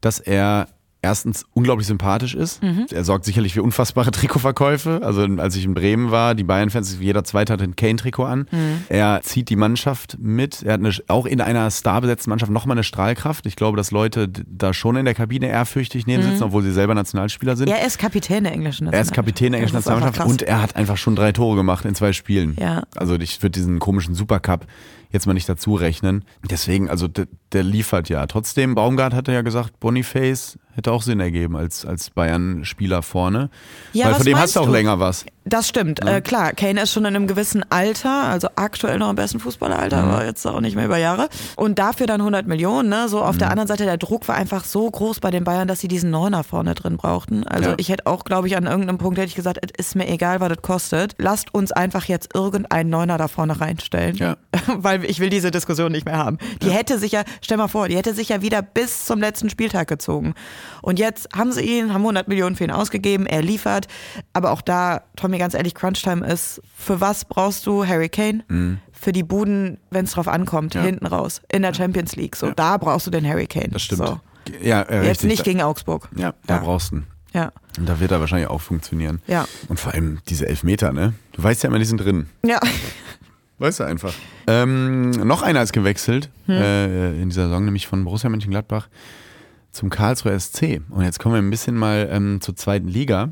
dass er erstens unglaublich sympathisch ist. Mhm. Er sorgt sicherlich für unfassbare <laughs> Trikotverkäufe. Also als ich in Bremen war, die Bayern-Fans, jeder Zweite hatte ein Kane-Trikot an. Mhm. Er zieht die Mannschaft mit. Er hat eine, auch in einer starbesetzten Mannschaft nochmal eine Strahlkraft. Ich glaube, dass Leute da schon in der Kabine ehrfürchtig neben sitzen, obwohl sie selber Nationalspieler sind. Mhm. Ja, er ist Kapitän der englischen Er ist Kapitän der englischen Nationalmannschaft und er hat einfach schon drei Tore gemacht in zwei Spielen. Ja. Also ich würde diesen komischen Supercup jetzt mal nicht dazu rechnen. Deswegen, also der, der liefert ja. Trotzdem, Baumgart hatte ja gesagt, Boniface hätte auch Sinn ergeben als, als Bayern-Spieler vorne. Ja, Weil was von dem hast du auch länger was. Das stimmt, äh, klar. Kane ist schon in einem gewissen Alter, also aktuell noch im besten Fußballeralter, Mhm. aber jetzt auch nicht mehr über Jahre. Und dafür dann 100 Millionen, ne? So auf der Mhm. anderen Seite, der Druck war einfach so groß bei den Bayern, dass sie diesen Neuner vorne drin brauchten. Also Ja. ich hätte auch, glaube ich, an irgendeinem Punkt hätte ich gesagt, es ist mir egal, was das kostet. Lasst uns einfach jetzt irgendeinen Neuner da vorne reinstellen. Ja. <laughs> Weil ich will diese Diskussion nicht mehr haben. Die hätte sich ja, stell mal vor, die hätte sich ja wieder bis zum letzten Spieltag gezogen. Und jetzt haben sie ihn, haben 100 Millionen für ihn ausgegeben, er liefert. Aber auch da, Tommy, ganz ehrlich, Crunchtime ist, für was brauchst du Harry Kane? Für die Buden, wenn es drauf ankommt, Mhm. Ja. hinten raus, in der Champions League. So, da brauchst du den Harry Kane. Das stimmt. So. Ja, äh, Jetzt richtig. nicht gegen Augsburg. Ja, da Ja. brauchst du ihn. Ja. Und da wird er wahrscheinlich auch funktionieren. Ja. Und vor allem diese Elfmeter, ne? Du weißt ja immer, die sind drin. Ja. <laughs> Weißt du einfach. Ähm, noch einer ist gewechselt äh, in dieser Saison, nämlich von Borussia Mönchengladbach zum Karlsruher SC. Und jetzt kommen wir ein bisschen mal ähm, zur zweiten Liga.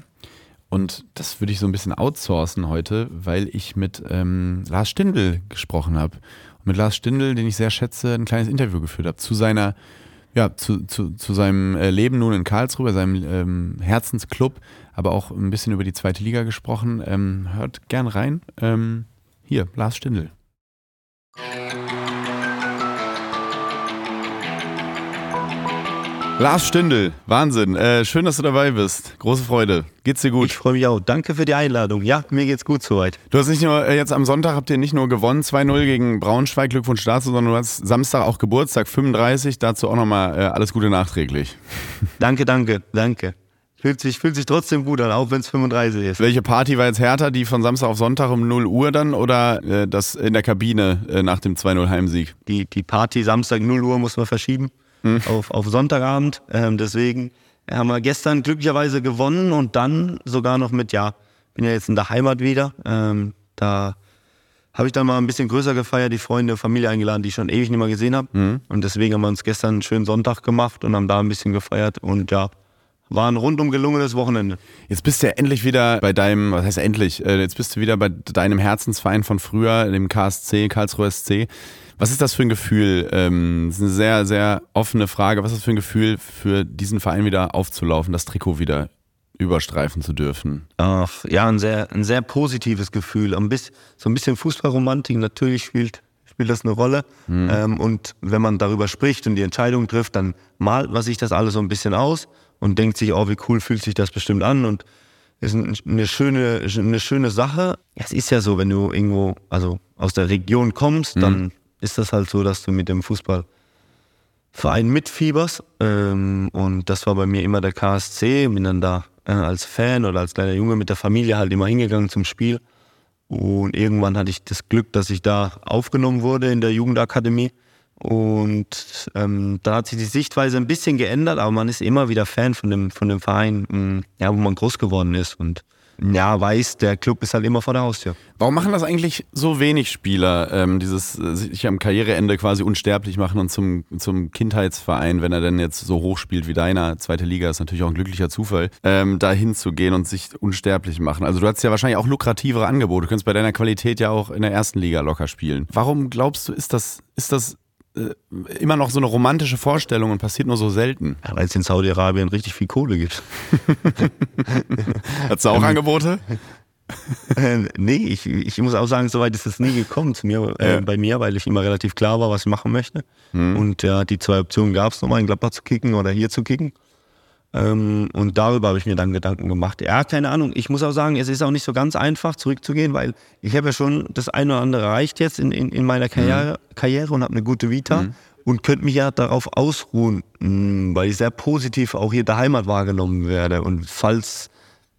Und das würde ich so ein bisschen outsourcen heute, weil ich mit ähm, Lars Stindl gesprochen habe. Und mit Lars Stindl, den ich sehr schätze, ein kleines Interview geführt habe zu seiner, ja, zu, zu, zu seinem äh, Leben nun in Karlsruhe, seinem ähm, Herzensclub, aber auch ein bisschen über die zweite Liga gesprochen. Ähm, hört gern rein. Ähm, hier, Lars Stindl. Lars Stindl, Wahnsinn. Äh, schön, dass du dabei bist. Große Freude. Geht's dir gut? Ich freue mich auch. Danke für die Einladung. Ja, mir geht's gut soweit. Du hast nicht nur, äh, jetzt am Sonntag habt ihr nicht nur gewonnen, 2-0 gegen Braunschweig, Glückwunsch dazu, sondern du hast Samstag auch Geburtstag, 35, dazu auch nochmal äh, alles Gute nachträglich. <laughs> Danke, danke, danke. Fühlt sich, fühlt sich trotzdem gut an, auch wenn es 35 ist. Welche Party war jetzt härter, die von Samstag auf Sonntag um 0 Uhr dann oder äh, das in der Kabine äh, nach dem 2-0 Heimsieg? Die, die Party Samstag 0 Uhr muss man verschieben auf, auf Sonntagabend. Ähm, deswegen haben wir gestern glücklicherweise gewonnen und dann sogar noch mit, ja, bin ja jetzt in der Heimat wieder. Ähm, da habe ich dann mal ein bisschen größer gefeiert, die Freunde, Familie eingeladen, die ich schon ewig nicht mehr gesehen habe. Und deswegen haben wir uns gestern einen schönen Sonntag gemacht und haben da ein bisschen gefeiert und ja, war ein rundum gelungenes Wochenende. Jetzt bist du ja endlich wieder bei deinem, was heißt endlich, äh, jetzt bist du wieder bei deinem Herzensverein von früher, dem KSC, Karlsruhe SC. Was ist das für ein Gefühl? Ähm, das ist eine sehr, sehr offene Frage. Was ist das für ein Gefühl, für diesen Verein wieder aufzulaufen, das Trikot wieder überstreifen zu dürfen? Ach, ja, ein sehr, ein sehr positives Gefühl. Ein bisschen, so ein bisschen Fußballromantik, natürlich spielt, spielt das eine Rolle. Ähm, und wenn man darüber spricht und die Entscheidung trifft, dann malt man sich das alles so ein bisschen aus und denkt sich, oh, wie cool fühlt sich das bestimmt an und ist ein- eine schöne, eine schöne Sache. Ja, es ist ja so, wenn du irgendwo, also aus der Region kommst, dann ist das halt so, dass du mit dem Fußball Verein mitfieberst. Ähm, und das war bei mir immer der KSC. Bin dann da äh, als Fan oder als kleiner Junge mit der Familie halt immer hingegangen zum Spiel. Und irgendwann hatte ich das Glück, dass ich da aufgenommen wurde in der Jugendakademie. Und ähm, da hat sich die Sichtweise ein bisschen geändert, aber man ist immer wieder Fan von dem, von dem Verein, mh, ja, wo man groß geworden ist. Und ja, weiß, der Club ist halt immer vor der Haustür. Warum machen das eigentlich so wenig Spieler, ähm, dieses äh, sich am Karriereende quasi unsterblich machen und zum, zum Kindheitsverein, wenn er denn jetzt so hoch spielt wie deiner, zweite Liga, ist natürlich auch ein glücklicher Zufall, ähm, da hinzugehen und sich unsterblich machen. Also du hast ja wahrscheinlich auch lukrativere Angebote, du könntest bei deiner Qualität ja auch in der ersten Liga locker spielen. Warum glaubst du, ist das, ist das immer noch so eine romantische Vorstellung und passiert nur so selten. Ja, Weil es in Saudi-Arabien richtig viel Kohle gibt. <laughs> Hast du auch Angebote? äh, nee, ich, ich muss auch sagen, soweit ist es nie gekommen zu mir, äh, Ja. bei mir, weil ich immer relativ klar war, was ich machen möchte. Und ja, die zwei Optionen gab es nochmal, in Gladbach zu kicken oder hier zu kicken. Ähm, und darüber habe ich mir dann Gedanken gemacht. Ja, keine Ahnung. Ich muss auch sagen, es ist auch nicht so ganz einfach, zurückzugehen, weil ich habe ja schon das eine oder andere erreicht jetzt in, in, in meiner Karriere, Karriere und habe eine gute Vita und könnte mich ja darauf ausruhen, mh, weil ich sehr positiv auch hier der Heimat wahrgenommen werde. Und falls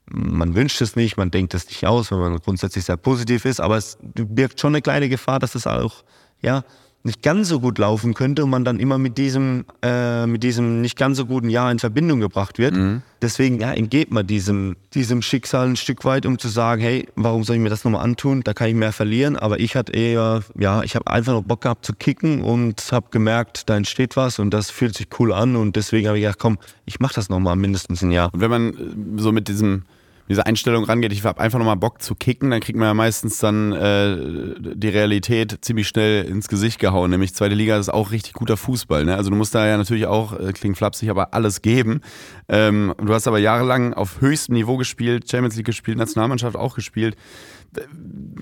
man wünscht es nicht, man denkt es nicht aus, wenn man grundsätzlich sehr positiv ist, aber es birgt schon eine kleine Gefahr, dass es auch ja nicht ganz so gut laufen könnte und man dann immer mit diesem äh, mit diesem nicht ganz so guten Jahr in Verbindung gebracht wird. Deswegen ja, entgeht man diesem diesem Schicksal ein Stück weit, um zu sagen, hey, warum soll ich mir das nochmal antun? Da kann ich mehr verlieren. Aber ich hatte eher, ja, ich habe einfach noch Bock gehabt zu kicken und habe gemerkt, da entsteht was und das fühlt sich cool an und deswegen habe ich gedacht, komm, ich mache das nochmal mindestens ein Jahr. Und wenn man so mit diesem mit dieser Einstellung rangeht, ich habe einfach nochmal Bock zu kicken, dann kriegt man ja meistens dann äh, die Realität ziemlich schnell ins Gesicht gehauen. Nämlich zweite Liga ist auch richtig guter Fußball. Ne? Also du musst da ja natürlich auch, äh, klingt flapsig, aber alles geben. Ähm, du hast aber jahrelang auf höchstem Niveau gespielt, Champions League gespielt, Nationalmannschaft auch gespielt.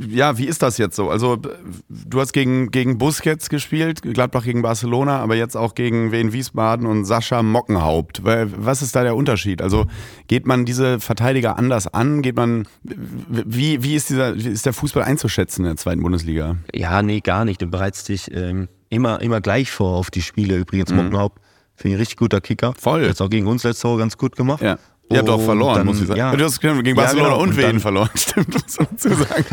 Ja, wie ist das jetzt so? Also du hast gegen, gegen Busquets gespielt, Gladbach gegen Barcelona, aber jetzt auch gegen Wien Wiesbaden und Sascha Mockenhaupt. Was ist da der Unterschied? Also geht man diese Verteidiger anders an? Geht man wie, wie ist dieser wie ist der Fußball einzuschätzen in der zweiten Bundesliga? Ja, nee, gar nicht. Du bereitest dich ähm, immer, immer gleich vor auf die Spiele. Übrigens, Mockenhaupt, finde ich ein richtig guter Kicker. Voll. Jetzt auch gegen uns letzte Woche ganz gut gemacht. Ja. Ihr habt auch verloren, dann- muss ich sagen. Ja, Du hast gegen Ja, Barcelona genau. und Und Wien verloren, <laughs> stimmt, muss man dazu sagen.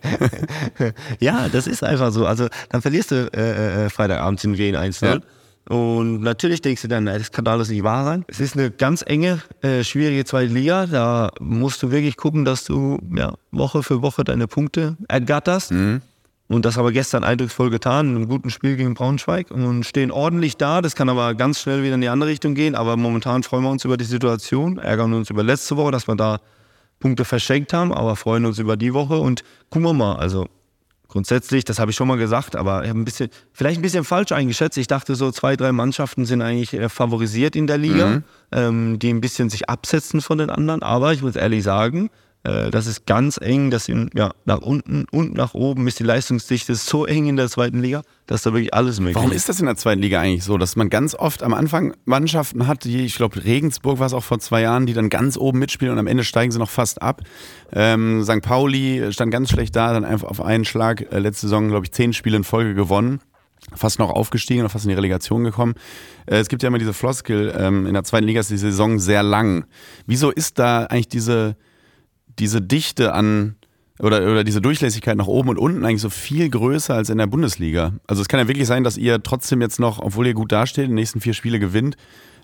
<laughs> ja, das ist einfach so. Also dann verlierst du äh, äh, Freitagabend in Wien 1-0. Und natürlich denkst du dann, das kann alles nicht wahr sein. Es ist eine ganz enge, äh, schwierige zweite Liga. Da musst du wirklich gucken, dass du ja, Woche für Woche deine Punkte ergatterst. Und das haben wir gestern eindrucksvoll getan, in einem guten Spiel gegen Braunschweig und stehen ordentlich da. Das kann aber ganz schnell wieder in die andere Richtung gehen. Aber momentan freuen wir uns über die Situation, ärgern uns über letzte Woche, dass wir da Punkte verschenkt haben, aber freuen uns über die Woche und gucken wir mal. Also grundsätzlich, das habe ich schon mal gesagt, aber ich habe ein bisschen, vielleicht ein bisschen falsch eingeschätzt. Ich dachte, so zwei, drei Mannschaften sind eigentlich äh, favorisiert in der Liga, ähm, die ein bisschen sich absetzen von den anderen. Aber ich muss ehrlich sagen, das ist ganz eng. Das sind ja nach unten und nach oben ist die Leistungsdichte so eng in der zweiten Liga, dass da wirklich alles möglich Warum ist das in der zweiten Liga eigentlich so, dass man ganz oft am Anfang Mannschaften hat, die, ich glaube, Regensburg war es auch vor zwei Jahren, die dann ganz oben mitspielen und am Ende steigen sie noch fast ab. Ähm, St. Pauli stand ganz schlecht da, dann einfach auf einen Schlag äh, letzte Saison, glaube ich, zehn Spiele in Folge gewonnen. Fast noch aufgestiegen und fast in die Relegation gekommen. Äh, es gibt ja immer diese Floskel, ähm, in der zweiten Liga ist die Saison sehr lang. Wieso ist da eigentlich diese, diese Dichte an oder, oder diese Durchlässigkeit nach oben und unten eigentlich so viel größer als in der Bundesliga. Also es kann ja wirklich sein, dass ihr trotzdem jetzt noch, obwohl ihr gut dasteht, die nächsten vier Spiele gewinnt,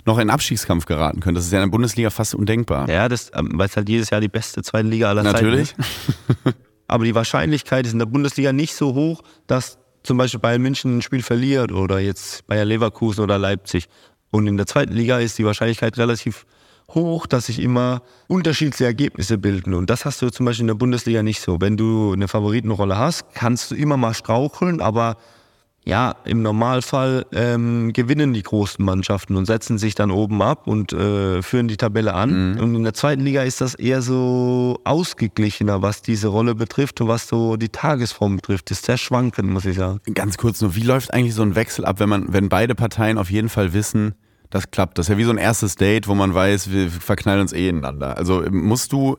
noch in Abstiegskampf geraten könnt. Das ist ja in der Bundesliga fast undenkbar. Ja, das, ähm, weil es halt jedes Jahr die beste zweite Liga aller Natürlich. Zeiten ist. Aber die Wahrscheinlichkeit ist in der Bundesliga nicht so hoch, dass zum Beispiel Bayern München ein Spiel verliert oder jetzt Bayer Leverkusen oder Leipzig. Und in der zweiten Liga ist die Wahrscheinlichkeit relativ hoch, dass sich immer unterschiedliche Ergebnisse bilden. Und das hast du zum Beispiel in der Bundesliga nicht so. Wenn du eine Favoritenrolle hast, kannst du immer mal straucheln, aber ja, im Normalfall ähm, gewinnen die großen Mannschaften und setzen sich dann oben ab und äh, führen die Tabelle an. Und in der zweiten Liga ist das eher so ausgeglichener, was diese Rolle betrifft und was so die Tagesform betrifft. Das ist sehr schwankend, muss ich sagen. Ganz kurz nur, wie läuft eigentlich so ein Wechsel ab, wenn man, wenn beide Parteien auf jeden Fall wissen, das klappt. Das ist ja wie so ein erstes Date, wo man weiß, wir verknallen uns eh ineinander. Also musst du,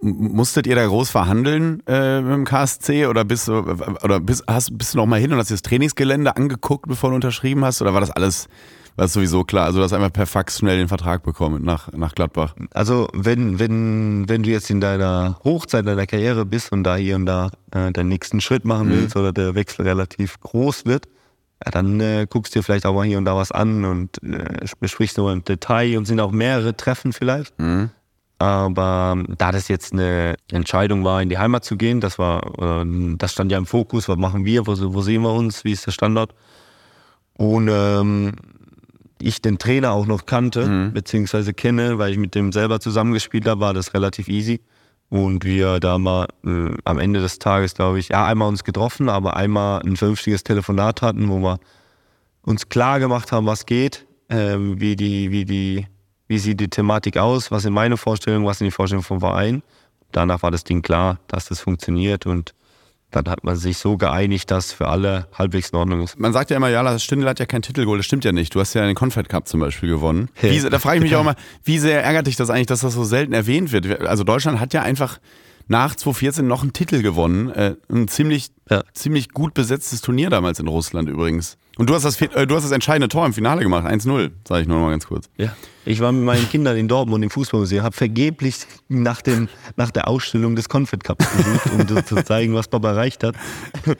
musstet ihr da groß verhandeln äh, mit dem KSC oder bist du, oder bist, hast, bist du noch mal hin und hast dir das Trainingsgelände angeguckt, bevor du unterschrieben hast? Oder war das alles, war es sowieso klar. Also du hast einfach per Fax schnell den Vertrag bekommen nach, nach Gladbach. Also wenn, wenn, wenn du jetzt in deiner Hochzeit deiner Karriere bist und da hier und da äh, deinen nächsten Schritt machen willst oder der Wechsel relativ groß wird, ja, dann äh, guckst dir vielleicht auch mal hier und da was an und äh, besprichst nur im Detail und sind auch mehrere Treffen vielleicht. Aber ähm, da das jetzt eine Entscheidung war, in die Heimat zu gehen, das war, äh, das stand ja im Fokus, was machen wir, wo, wo sehen wir uns, wie ist der Standort? Und ähm, ich den Trainer auch noch kannte, beziehungsweise kenne, weil ich mit dem selber zusammengespielt habe, war das relativ easy. Und wir da mal äh, am Ende des Tages, glaube ich, ja, einmal uns getroffen, aber einmal ein vernünftiges Telefonat hatten, wo wir uns klar gemacht haben, was geht, ähm, wie die, wie die, wie sieht die Thematik aus, was sind meine Vorstellungen, was sind die Vorstellungen vom Verein. Danach war das Ding klar, dass das funktioniert und dann hat man sich so geeinigt, dass für alle halbwegs in Ordnung ist. Man sagt ja immer, ja, Lars Stindl hat ja keinen Titel geholt. Das stimmt ja nicht. Du hast ja den Confed Cup zum Beispiel gewonnen. <laughs> Wie, da frage ich mich auch mal, wie sehr ärgert dich das eigentlich, dass das so selten erwähnt wird? Also Deutschland hat ja einfach nach 2014 noch einen Titel gewonnen. Äh, ein ziemlich, Ja. ziemlich gut besetztes Turnier damals in Russland übrigens. Und du hast das, äh, du hast das entscheidende Tor im Finale gemacht, 1-0, sage ich nur noch mal ganz kurz. Ja. Ich war mit meinen Kindern in Dortmund im Fußballmuseum, habe vergeblich nach, dem, nach der Ausstellung des Confed Cups gesucht, um zu zeigen, was Papa erreicht hat. <laughs>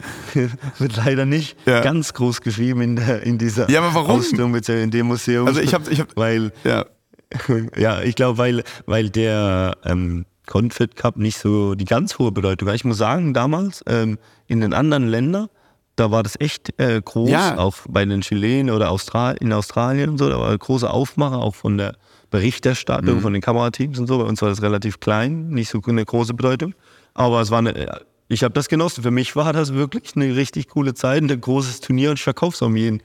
Wird leider nicht Ja. ganz groß geschrieben in, der, in dieser Ja, aber warum? Ausstellung in dem Museum. Also ich habe, ich hab, weil ja, <laughs> ja, ich glaube, weil, weil der ähm, Confed Cup nicht so die ganz hohe Bedeutung hat. Ich muss sagen, damals ähm, in den anderen Ländern, da war das echt äh, groß, Ja. auch bei den Chilenen oder Austral in Australien und so, da war große Aufmache, auch von der Berichterstattung, von den Kamerateams und so. Bei uns war das relativ klein, nicht so eine große Bedeutung. Aber es war eine, ich habe das genossen. Für mich war das wirklich eine richtig coole Zeit, ein großes Turnier und ich verkaufe es um jeden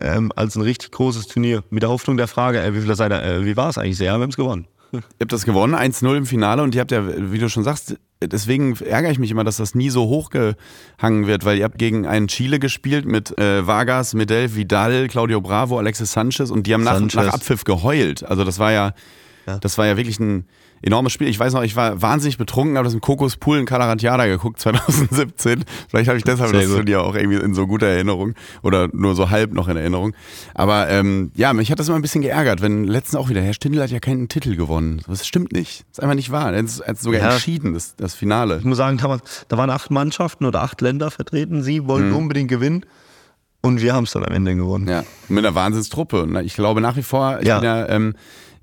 ähm, als ein richtig großes Turnier. Mit der Hoffnung der Frage, äh, wie viel seid ihr, äh, wie war es eigentlich? Sehr, wir haben es gewonnen. Ihr habt das gewonnen, 1-0 im Finale und ihr habt ja, wie du schon sagst, deswegen ärgere ich mich immer, dass das nie so hochgehangen wird, weil ihr habt gegen einen Chile gespielt mit äh, Vargas, Medel, Vidal, Claudio Bravo, Alexis Sanchez und die haben nach, Sanchez. nach Abpfiff geheult. Also das war ja, Ja. das war ja wirklich ein enormes Spiel. Ich weiß noch, ich war wahnsinnig betrunken, habe das im Kokospool in Kalaratjada geguckt <laughs> 2017. Vielleicht habe ich deshalb Sehr das gut. Turnier auch irgendwie in so guter Erinnerung oder nur so halb noch in Erinnerung. Aber ähm, ja, mich hat das immer ein bisschen geärgert, wenn letztens auch wieder, Herr Stindl hat ja keinen Titel gewonnen. Das stimmt nicht. Das ist einfach nicht wahr. Er hat sogar Ja. entschieden, das, das Finale. Ich muss sagen, damals, da waren acht Mannschaften oder acht Länder vertreten. Sie wollten unbedingt gewinnen und wir haben es dann am Ende gewonnen. Ja, mit einer Wahnsinnstruppe. Ich glaube nach wie vor, ich Ja. bin ja, ähm,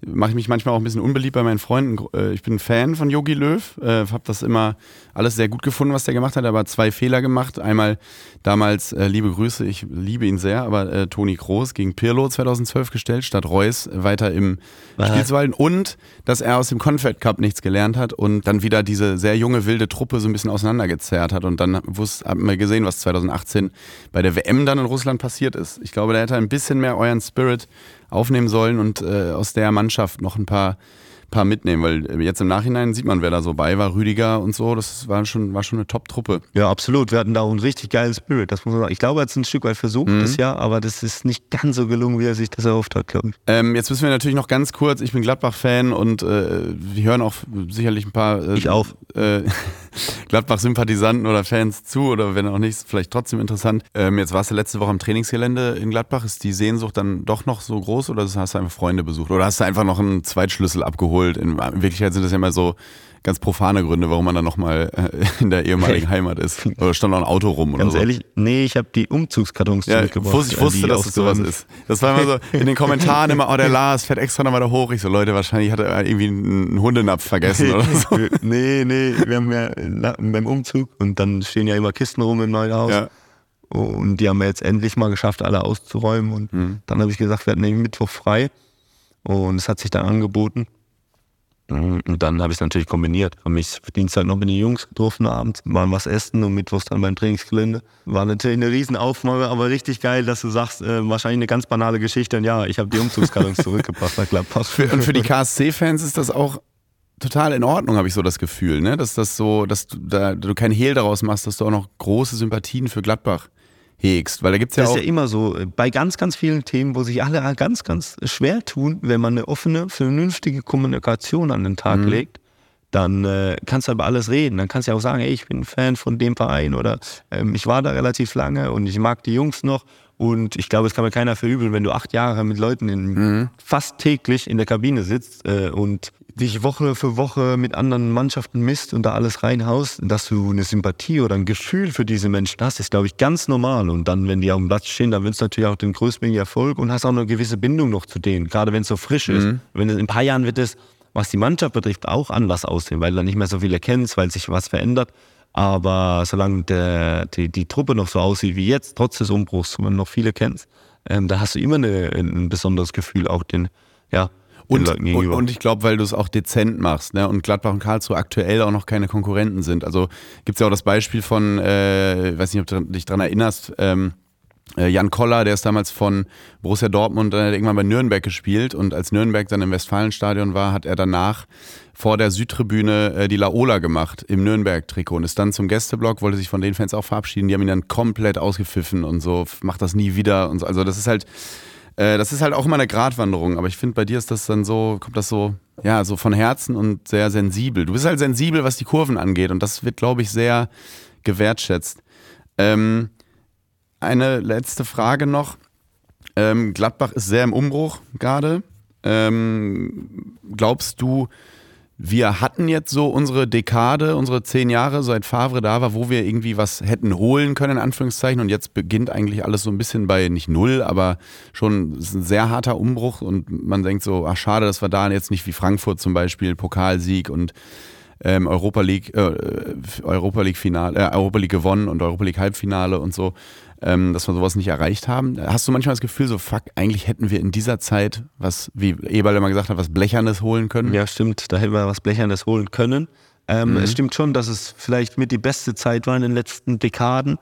mache ich mich manchmal auch ein bisschen unbeliebt bei meinen Freunden. Äh, Ich bin Fan von Yogi Löw, äh, habe das immer alles sehr gut gefunden, was der gemacht hat, aber zwei Fehler gemacht. Einmal damals, äh, liebe Grüße, ich liebe ihn sehr, aber äh, Toni Kroos gegen Pirlo 2012 gestellt, statt Reus weiter im Spiel zu halten. Und, dass er aus dem Confed Cup nichts gelernt hat und dann wieder diese sehr junge, wilde Truppe so ein bisschen auseinandergezerrt hat. Und dann wusste, haben wir gesehen, was 2018 bei der WM dann in Russland passiert ist. Ich glaube, da hätte er ein bisschen mehr euren Spirit aufnehmen sollen und äh, aus der Mannschaft noch ein paar, paar mitnehmen, weil äh, jetzt im Nachhinein sieht man, wer da so bei war, Rüdiger und so, das war schon, war schon eine Top-Truppe. Ja, absolut. Wir hatten da auch einen richtig geilen Spirit, das muss man sagen. Ich glaube, er hat es ein Stück weit versucht das Jahr, aber das ist nicht ganz so gelungen, wie er sich das erhofft hat, glaube ich. Ähm, jetzt müssen wir natürlich noch ganz kurz, ich bin Gladbach-Fan und äh, wir hören auch sicherlich ein paar äh, Ich auch. Äh, <laughs> Gladbach-Sympathisanten oder Fans zu oder wenn auch nicht, vielleicht trotzdem interessant. Ähm, jetzt warst du letzte Woche am Trainingsgelände in Gladbach. Ist die Sehnsucht dann doch noch so groß oder hast du einfach Freunde besucht? Oder hast du einfach noch einen Zweitschlüssel abgeholt? In, in Wirklichkeit sind das ja immer so ganz profane Gründe, warum man dann nochmal äh, in der ehemaligen <laughs> Heimat ist. Oder stand noch ein Auto rum oder Ganz so. ehrlich, nee, ich habe die Umzugskartons Ja, zurückgebracht. ich äh, wusste die dass es sowas ist. Das war immer so in den Kommentaren immer, oh, der Lars fährt extra nochmal da hoch. Ich so, Leute, wahrscheinlich hat er irgendwie einen Hundenapf vergessen oder <laughs> so. nee, nee, wir haben ja na, beim Umzug und dann stehen ja immer Kisten rum im neuen Haus. Ja. Und die haben wir jetzt endlich mal geschafft, alle auszuräumen. Und Mhm. dann habe ich gesagt, wir hatten nämlich Mittwoch frei. Und es hat sich dann angeboten. Und dann habe ich es natürlich kombiniert. Habe mich Dienstag noch mit den Jungs getroffen abends, waren was essen und mittwochs dann beim Trainingsgelände. War natürlich eine Riesenaufnahme, aber richtig geil, dass du sagst, äh, wahrscheinlich eine ganz banale Geschichte. Und ja, ich habe die Umzugskartons <laughs> zurückgebracht nach Gladbach. Und für die KSC-Fans ist das auch total in Ordnung, habe ich so das Gefühl, ne? Dass das so, dass du da du kein Hehl daraus machst, dass du auch noch große Sympathien für Gladbach hegst. Weil da gibt's ja Das ist ja immer so, äh, bei ganz, ganz vielen Themen, wo sich alle ganz, ganz schwer tun, wenn man eine offene, vernünftige Kommunikation an den Tag legt, dann äh, kannst du über alles reden. Dann kannst du ja auch sagen, ey, ich bin Fan von dem Verein oder ähm, ich war da relativ lange und ich mag die Jungs noch. Und ich glaube, es kann mir keiner verübeln, wenn du acht Jahre mit Leuten in, Mhm. fast täglich in der Kabine sitzt äh, und dich Woche für Woche mit anderen Mannschaften misst und da alles reinhaust, dass du eine Sympathie oder ein Gefühl für diese Menschen hast, ist, glaube ich, ganz normal. Und dann, wenn die auf dem Platz stehen, dann wünschst du natürlich auch den größtmöglichen Erfolg und hast auch eine gewisse Bindung noch zu denen, gerade wenn es so frisch ist. Wenn es in ein paar Jahren wird es, was die Mannschaft betrifft, auch anders aussehen, weil du dann nicht mehr so viele kennst, weil sich was verändert. Aber solange der, die, die Truppe noch so aussieht wie jetzt, trotz des Umbruchs, wenn du noch viele kennst, ähm, da hast du immer eine, ein besonderes Gefühl auch den, ja, Und, und, und ich glaube, weil du es auch dezent machst, ne? Und Gladbach und Karlsruhe aktuell auch noch keine Konkurrenten sind. Also gibt es ja auch das Beispiel von, äh, ich weiß nicht, ob du dich daran erinnerst, ähm, äh, Jan Koller, der ist damals von Borussia Dortmund dann hat er irgendwann bei Nürnberg gespielt und als Nürnberg dann im Westfalenstadion war, hat er danach vor der Südtribüne äh, die Laola gemacht im Nürnberg-Trikot und ist dann zum Gästeblock, wollte sich von den Fans auch verabschieden. Die haben ihn dann komplett ausgepfiffen und so, macht das nie wieder und so. Also das ist halt, äh, das ist halt auch immer eine Gratwanderung, aber ich finde, bei dir ist das dann so, kommt das so, ja, so von Herzen und sehr sensibel. Du bist halt sensibel, was die Kurven angeht und das wird, glaube ich, sehr gewertschätzt. Ähm, eine letzte Frage noch. Ähm, Gladbach ist sehr im Umbruch gerade. Ähm, glaubst du, wir hatten jetzt so unsere Dekade, unsere zehn Jahre, seit Favre da war, wo wir irgendwie was hätten holen können, in Anführungszeichen, und jetzt beginnt eigentlich alles so ein bisschen bei nicht null, aber schon ist ein sehr harter Umbruch. Und man denkt so, ach schade, dass wir da jetzt nicht wie Frankfurt zum Beispiel Pokalsieg und ähm, Europa League, äh, Europa League Finale, äh, Europa League gewonnen und Europa League Halbfinale und so, ähm, dass wir sowas nicht erreicht haben. Hast du manchmal das Gefühl, so fuck, eigentlich hätten wir in dieser Zeit was, wie Eberl immer gesagt hat, was Blechernes holen können? Ja, stimmt. Da hätten wir was Blechernes holen können. Ähm, Mhm. Es stimmt schon, dass es vielleicht mit die beste Zeit war in den letzten Dekaden,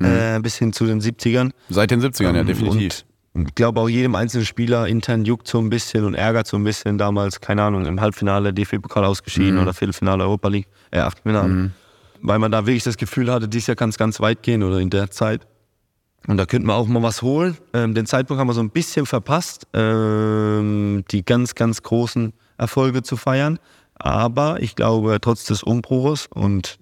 äh, bis hin zu den 70ern. Seit den 70ern, ja, Ähm, definitiv. Und ich glaube auch jedem einzelnen Spieler intern juckt so ein bisschen und ärgert so ein bisschen damals, keine Ahnung, im Halbfinale DFB-Pokal ausgeschieden oder Viertelfinale Europa League, äh, Achtelfinale. Weil man da wirklich das Gefühl hatte, dieses Jahr kann es ganz weit gehen oder in der Zeit. Und da könnten wir auch mal was holen. Ähm, den Zeitpunkt haben wir so ein bisschen verpasst, ähm, die ganz, ganz großen Erfolge zu feiern. Aber ich glaube, trotz des Umbruches und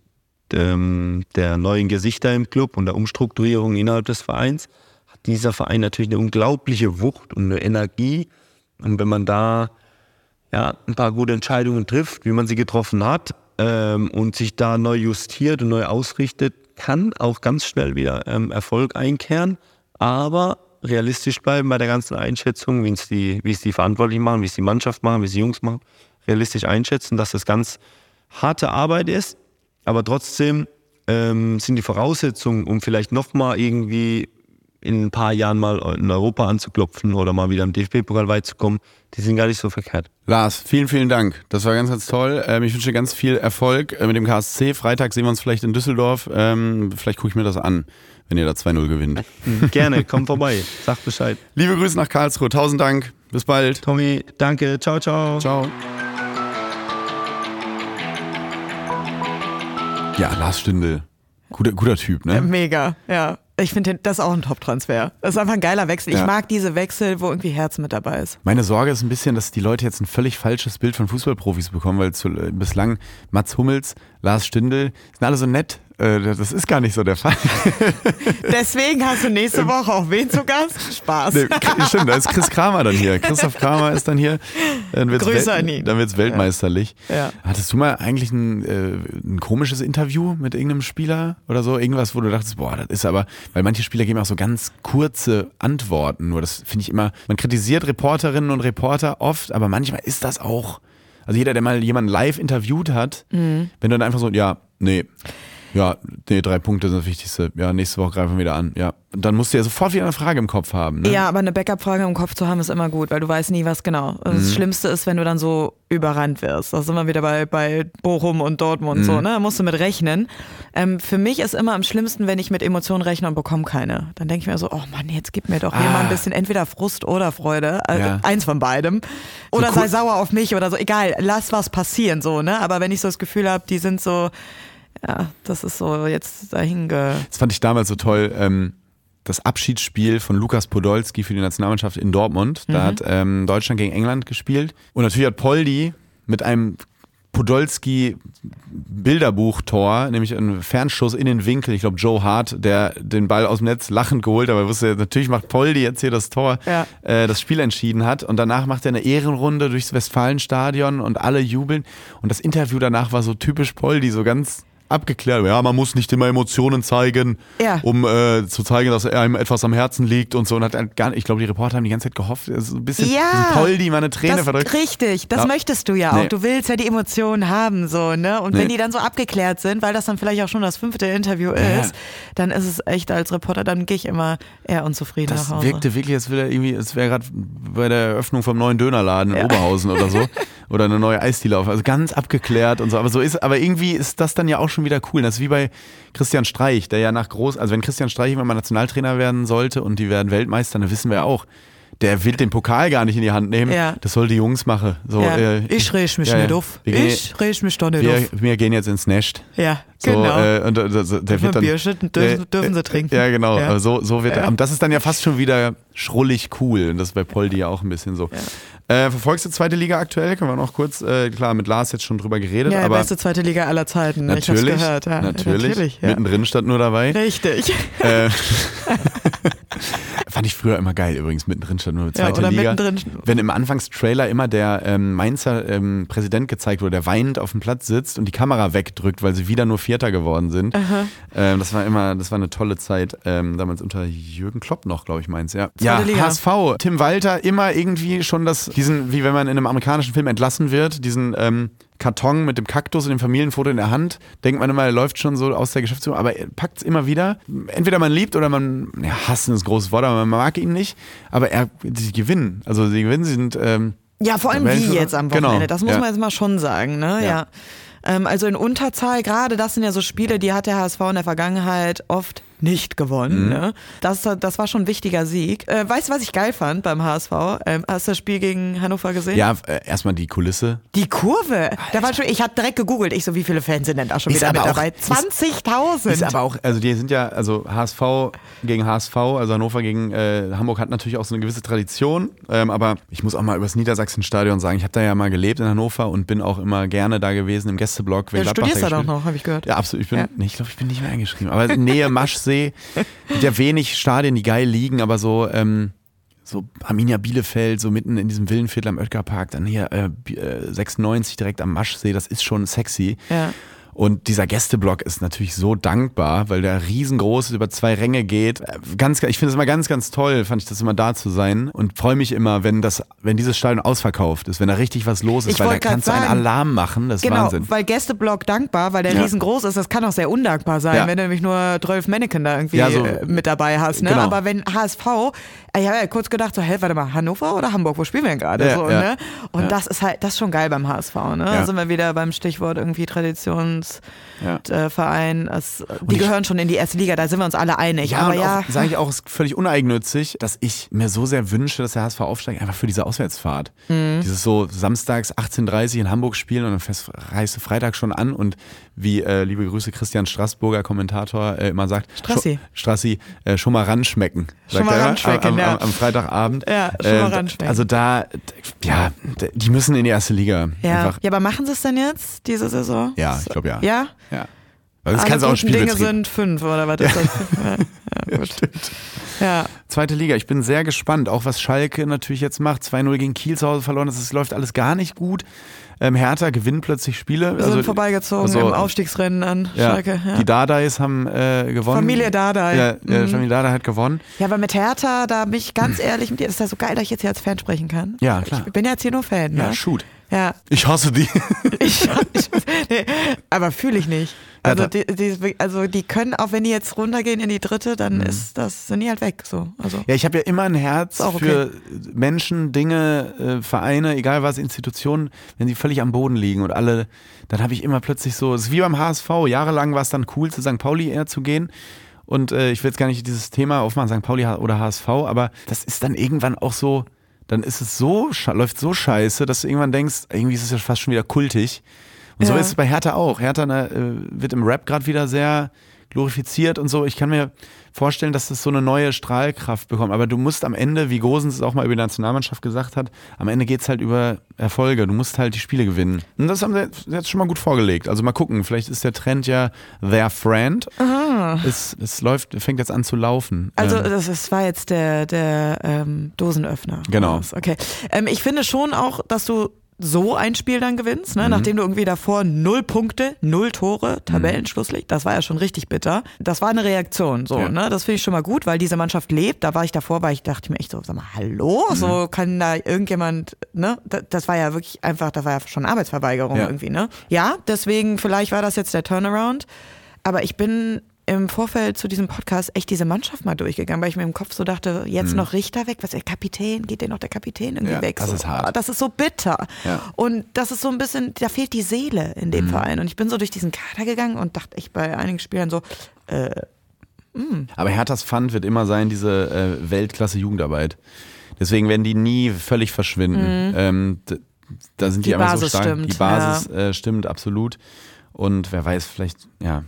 ähm, der neuen Gesichter im Club und der Umstrukturierung innerhalb des Vereins dieser Verein natürlich eine unglaubliche Wucht und eine Energie. Und wenn man da ja, ein paar gute Entscheidungen trifft, wie man sie getroffen hat ähm, und sich da neu justiert und neu ausrichtet, kann auch ganz schnell wieder ähm, Erfolg einkehren. Aber realistisch bleiben bei der ganzen Einschätzung, wie es die, die Verantwortlichen machen, wie es die Mannschaft machen, wie es die Jungs machen. Realistisch einschätzen, dass das ganz harte Arbeit ist, aber trotzdem ähm, sind die Voraussetzungen, um vielleicht nochmal irgendwie in ein paar Jahren mal in Europa anzuklopfen oder mal wieder im DFB-Pokal weit zu kommen, die sind gar nicht so verkehrt. Lars, vielen, vielen Dank. Das war ganz, ganz toll. Ähm, ich wünsche dir ganz viel Erfolg äh, mit dem KSC. Freitag sehen wir uns vielleicht in Düsseldorf. Ähm, vielleicht gucke ich mir das an, wenn ihr da 2-0 gewinnt. <laughs> Gerne, komm vorbei, sag Bescheid. Liebe Grüße nach Karlsruhe. Tausend Dank. Bis bald. Tommy, danke, ciao, ciao. Ciao. Ja, Lars Stindl. Guter, guter Typ, ne? Mega, ja. Ich finde das ist auch ein Top-Transfer. Das ist einfach ein geiler Wechsel. Ja. Ich mag diese Wechsel, wo irgendwie Herz mit dabei ist. Meine Sorge ist ein bisschen, dass die Leute jetzt ein völlig falsches Bild von Fußballprofis bekommen, weil zu, äh, bislang Mats Hummels, Lars Stindl sind alle so nett. Äh, das ist gar nicht so der Fall. <laughs> Deswegen hast du nächste Woche auch wen zu Gast? Spaß. Nee, <laughs> stimmt, da ist Chris Kramer dann hier. Christoph Kramer ist dann hier. Dann wird's Grüße an ihn. Dann wird's weltmeisterlich. Ja. Hattest du mal eigentlich ein, äh, ein komisches Interview mit irgendeinem Spieler oder so? Irgendwas, wo du dachtest, boah, das ist aber, weil manche Spieler geben auch so ganz kurze Antworten. Nur das finde ich immer, man kritisiert Reporterinnen und Reporter oft, aber manchmal ist das auch, also jeder, der mal jemanden live interviewt hat, Mhm. wenn du dann einfach so, ja, nee. Ja, nee, drei Punkte sind das Wichtigste. Ja, nächste Woche greifen wir wieder an. Ja. Und dann musst du ja sofort wieder eine Frage im Kopf haben. Ne? Ja, aber eine Backup-Frage im Kopf zu haben ist immer gut, weil du weißt nie, was genau. Also Mhm. Das Schlimmste ist, wenn du dann so überrannt wirst. Da sind wir wieder bei, bei Bochum und Dortmund und Mhm. so, ne? Da musst du mit rechnen. Ähm, für mich ist immer am schlimmsten, wenn ich mit Emotionen rechne und bekomme keine. Dann denke ich mir so, oh Mann, jetzt gib mir doch hier Ah. mal ein bisschen entweder Frust oder Freude. Also Ja. Eins von beidem. Oder cool- sei sauer auf mich oder so. Egal, lass was passieren, so, ne? Aber wenn ich so das Gefühl habe, die sind so, ja, das ist so jetzt dahin ge. Das fand ich damals so toll. Ähm, das Abschiedsspiel von Lukas Podolski für die Nationalmannschaft in Dortmund. Da hat ähm, Deutschland gegen England gespielt. Und natürlich hat Poldi mit einem Podolski Bilderbuch-Tor, nämlich ein Fernschuss in den Winkel. Ich glaube, Joe Hart, der den Ball aus dem Netz lachend geholt, aber er wusste, natürlich macht Poldi jetzt hier das Tor, Ja. äh, das Spiel entschieden hat. Und danach macht er eine Ehrenrunde durchs Westfalenstadion und alle jubeln. Und das Interview danach war so typisch Poldi, so ganz abgeklärt. Ja, man muss nicht immer Emotionen zeigen, Ja. um äh, zu zeigen, dass einem etwas am Herzen liegt und so. Und hat gar, ich glaube, die Reporter haben die ganze Zeit gehofft, so ein bisschen Ja. diesen Poldi mal eine Träne das, verdrückt. Richtig, das Ja. möchtest du ja auch. Nee. Du willst ja die Emotionen haben, so, ne? Und Nee. wenn die dann so abgeklärt sind, weil das dann vielleicht auch schon das fünfte Interview Ja. ist, dann ist es echt als Reporter, dann gehe ich immer eher unzufrieden Das nach Hause. wirkte wirklich, als wäre irgendwie, es wäre gerade bei der Eröffnung vom neuen Dönerladen in. Oberhausen oder so. <laughs> Oder eine neue Eisdiele auf. Also ganz abgeklärt und so. Aber so ist, aber irgendwie ist das dann ja auch schon wieder cool. Das ist wie bei Christian Streich, der ja nach groß, also wenn Christian Streich irgendwann mal Nationaltrainer werden sollte und die werden Weltmeister, dann wissen wir ja auch. Der will den Pokal gar nicht in die Hand nehmen. Ja. Das soll die Jungs machen. So, ja. äh, ich reg mich ja, nicht auf. Ich reg mich doch nicht wir, auf. wir gehen jetzt ins Nest. Ja, So, genau. äh, und, äh, der, der wird dann, Bierchen dürfen- dürfen sie trinken. Ja, genau. Ja. So, so wird Ja. Und das ist dann ja fast schon wieder schrullig cool. Und das ist bei Poldi ja auch ein bisschen so. Äh, verfolgst du zweite Liga aktuell? Können wir noch kurz, äh, klar, mit Lars jetzt schon drüber geredet, ja, aber beste zweite Liga aller Zeiten. natürlich, ich hab's gehört. Ja, natürlich, natürlich ja. mittendrin stand nur dabei. Richtig. Äh, <laughs> fand ich früher immer geil übrigens, mittendrin stand nur Ja, zweite oder Liga. mittendrin- Wenn im Anfangstrailer immer der ähm, Mainzer ähm, Präsident gezeigt wurde, der weinend auf dem Platz sitzt und die Kamera wegdrückt, weil sie wieder nur Vierter geworden sind. Ähm, das war immer, das war eine tolle Zeit, ähm, damals unter Jürgen Klopp noch, glaube ich, meins, ja. Ja, Liga. HSV, Tim Walter, immer irgendwie schon das, diesen, wie wenn man in einem amerikanischen Film entlassen wird, diesen ähm, Karton mit dem Kaktus und dem Familienfoto in der Hand, denkt man immer, er läuft schon so aus der Geschäftsführung, aber er packt es immer wieder. Entweder man liebt oder man, ja, hassen ist ein großes Wort, aber man mag ihn nicht, aber er, sie gewinnen. Also sie gewinnen, sie sind, ähm, Ja, vor allem wie jetzt am Wochenende. Genau, Das muss ja. man jetzt mal schon sagen, ne? Ja. Ja. Ähm, also in Unterzahl, gerade das sind ja so Spiele, die hat der HSV in der Vergangenheit oft nicht gewonnen. Mhm. Ne? Das, das war schon ein wichtiger Sieg. Äh, weißt du, was ich geil fand beim HSV? Ähm, hast du das Spiel gegen Hannover gesehen? ja, äh, erstmal die Kulisse. Die Kurve. Da war schon, ich habe direkt gegoogelt. Ich so, wie viele Fans sind denn da schon Ist wieder mit auch- dabei? ist- 20.000. Ist aber auch, also die sind ja, also HSV gegen HSV, also Hannover gegen äh, Hamburg hat natürlich auch so eine gewisse Tradition, ähm, aber ich muss auch mal übers Niedersachsen-Stadion sagen, ich habe da ja mal gelebt in Hannover und bin auch immer gerne da gewesen im Gästeblock. ja, du studierst da doch noch, habe ich gehört. Ja, absolut. Ich bin, Ja. nee, ich glaube, ich bin nicht mehr eingeschrieben. Aber Nähe Maschsee, gibt ja wenig Stadien, die geil liegen, aber so, ähm, so Arminia Bielefeld, so mitten in diesem Villenviertel am Oetkerpark, dann hier äh, Bi- äh, 96 direkt am Maschsee, das ist schon sexy. Ja. Und dieser Gästeblock ist natürlich so dankbar, weil der riesengroß ist, über zwei Ränge geht. Äh, Ganz, ich finde es immer ganz, ganz toll, fand ich das immer da zu sein und freue mich immer, wenn das, wenn dieses Stadion ausverkauft ist, wenn da richtig was los ist, Ich weil da kannst du einen Alarm machen, das ist Genau, Wahnsinn. weil Gästeblock dankbar, weil der Ja. riesengroß ist, das kann auch sehr undankbar sein, Ja. wenn du nämlich nur 12 Mannequin da irgendwie Ja, so- äh, mit dabei hast. Ne? Genau. Aber wenn HSV, ich habe ja kurz gedacht, so, hä, warte mal, Hannover oder Hamburg, wo spielen wir denn gerade? Ja, so, ja. ne? Und Ja. das ist halt, das ist schon geil beim HSV. Ne? Da sind wir wieder beim Stichwort irgendwie Traditionsverein. Es- die ich- gehören schon in die erste Liga, da sind wir uns alle einig. Ja, Aber ja, sage ich auch, ist völlig uneigennützig, dass ich mir so sehr wünsche, dass der HSV aufsteigt, einfach für diese Auswärtsfahrt. Mhm. Dieses so samstags 18.30 in Hamburg spielen und dann fährst, reist du Freitag schon an und wie äh, liebe Grüße Christian Straßburger, Kommentator, äh, immer sagt, Strassi. Scho- Strassi, äh, schon mal ranschmecken. Schon sagt mal am, am, ja. am, am Freitagabend. Ja, schon mal Äh, ranschmecken. Also da, ja, die müssen in die erste Liga. ja. Einfach. ja, aber machen sie es denn jetzt, diese Saison? Ja, ich glaube ja. Ja? ja. Also das kannst du auch guten Dinge sind fünf, oder was ist das? <laughs> ja, ja, gut. Ja. Zweite Liga, ich bin sehr gespannt, auch was Schalke natürlich jetzt macht. 2-0 gegen Kiel zu Hause verloren, das ist, läuft alles gar nicht gut. Ähm, Hertha gewinnt plötzlich Spiele. Wir sind vorbeigezogen also- im Aufstiegsrennen an ja, Schalke. Ja. Die Dardais haben äh, gewonnen. Familie Dardai. Ja, ja Mhm. Familie Dardai hat gewonnen. ja, aber mit Hertha, da bin ich ganz ehrlich mit dir, das ist ja so geil, dass ich jetzt hier als Fan sprechen kann. Ja, klar. Ich bin ja jetzt hier nur Fan, Ja, ne? shoot. Ja, Ich hasse die. <laughs> ich, ich nee, aber fühle ich nicht. Ja, Also, da- die, die, also die können, auch wenn die jetzt runtergehen in die dritte, dann Mhm. ist das, sind die halt weg. So. Also, Ja, ich habe ja immer ein Herz okay. für Menschen, Dinge, äh, Vereine, egal was, Institutionen, wenn sie völlig am Boden liegen und alle, dann habe ich immer plötzlich so, es ist wie beim HSV, jahrelang war es dann cool, zu St. Pauli eher zu gehen. Und äh, ich will jetzt gar nicht dieses Thema aufmachen, St. Pauli oder HSV, aber das ist dann irgendwann auch so, dann ist es so, läuft so scheiße, dass du irgendwann denkst, irgendwie ist es ja fast schon wieder kultig. Und so Ja. ist es bei Hertha auch. Hertha ne, äh, wird im Rap gerade wieder sehr glorifiziert und so. Ich kann mir vorstellen, dass das so eine neue Strahlkraft bekommt. Aber du musst am Ende, wie Gosens es auch mal über die Nationalmannschaft gesagt hat, am Ende geht es halt über Erfolge. Du musst halt die Spiele gewinnen. Und das haben sie jetzt schon mal gut vorgelegt. Also mal gucken, vielleicht ist der Trend ja their friend. Es, es läuft, fängt jetzt an zu laufen. Also Ähm, das, das war jetzt der, der ähm, Dosenöffner. Genau. Okay. Ähm, ich finde schon auch, dass du so ein Spiel dann gewinnst, Mhm. ne? nachdem du irgendwie davor null Punkte, null Tore, Tabellenschlusslicht, das war ja schon richtig bitter. Das war eine Reaktion, so, Ja. ne? Das finde ich schon mal gut, weil diese Mannschaft lebt. Da war ich davor, weil ich dachte mir echt so, sag mal, hallo? Mhm. So kann da irgendjemand, ne? Da- Das war ja wirklich einfach, da war ja schon Arbeitsverweigerung Ja. irgendwie, ne? Ja, deswegen, vielleicht war das jetzt der Turnaround. Aber ich bin im Vorfeld zu diesem Podcast echt diese Mannschaft mal durchgegangen, weil ich mir im Kopf so dachte, jetzt noch Richter weg, was der Kapitän, geht denn noch der Kapitän irgendwie Mhm. Ja, weg? das so. ist hart. Das ist so bitter. Ja. Und das ist so ein bisschen, da fehlt die Seele in Mhm. dem Verein. Und ich bin so durch diesen Kader gegangen und dachte ich bei einigen Spielern so, Aber Herthas Pfand wird immer sein, diese äh, Weltklasse-Jugendarbeit. Deswegen werden die nie völlig verschwinden. Ähm, d- da sind die, Mhm. Die einfach so Basis stark. stimmt, die Basis äh, stimmt absolut. Und wer weiß, vielleicht, ja,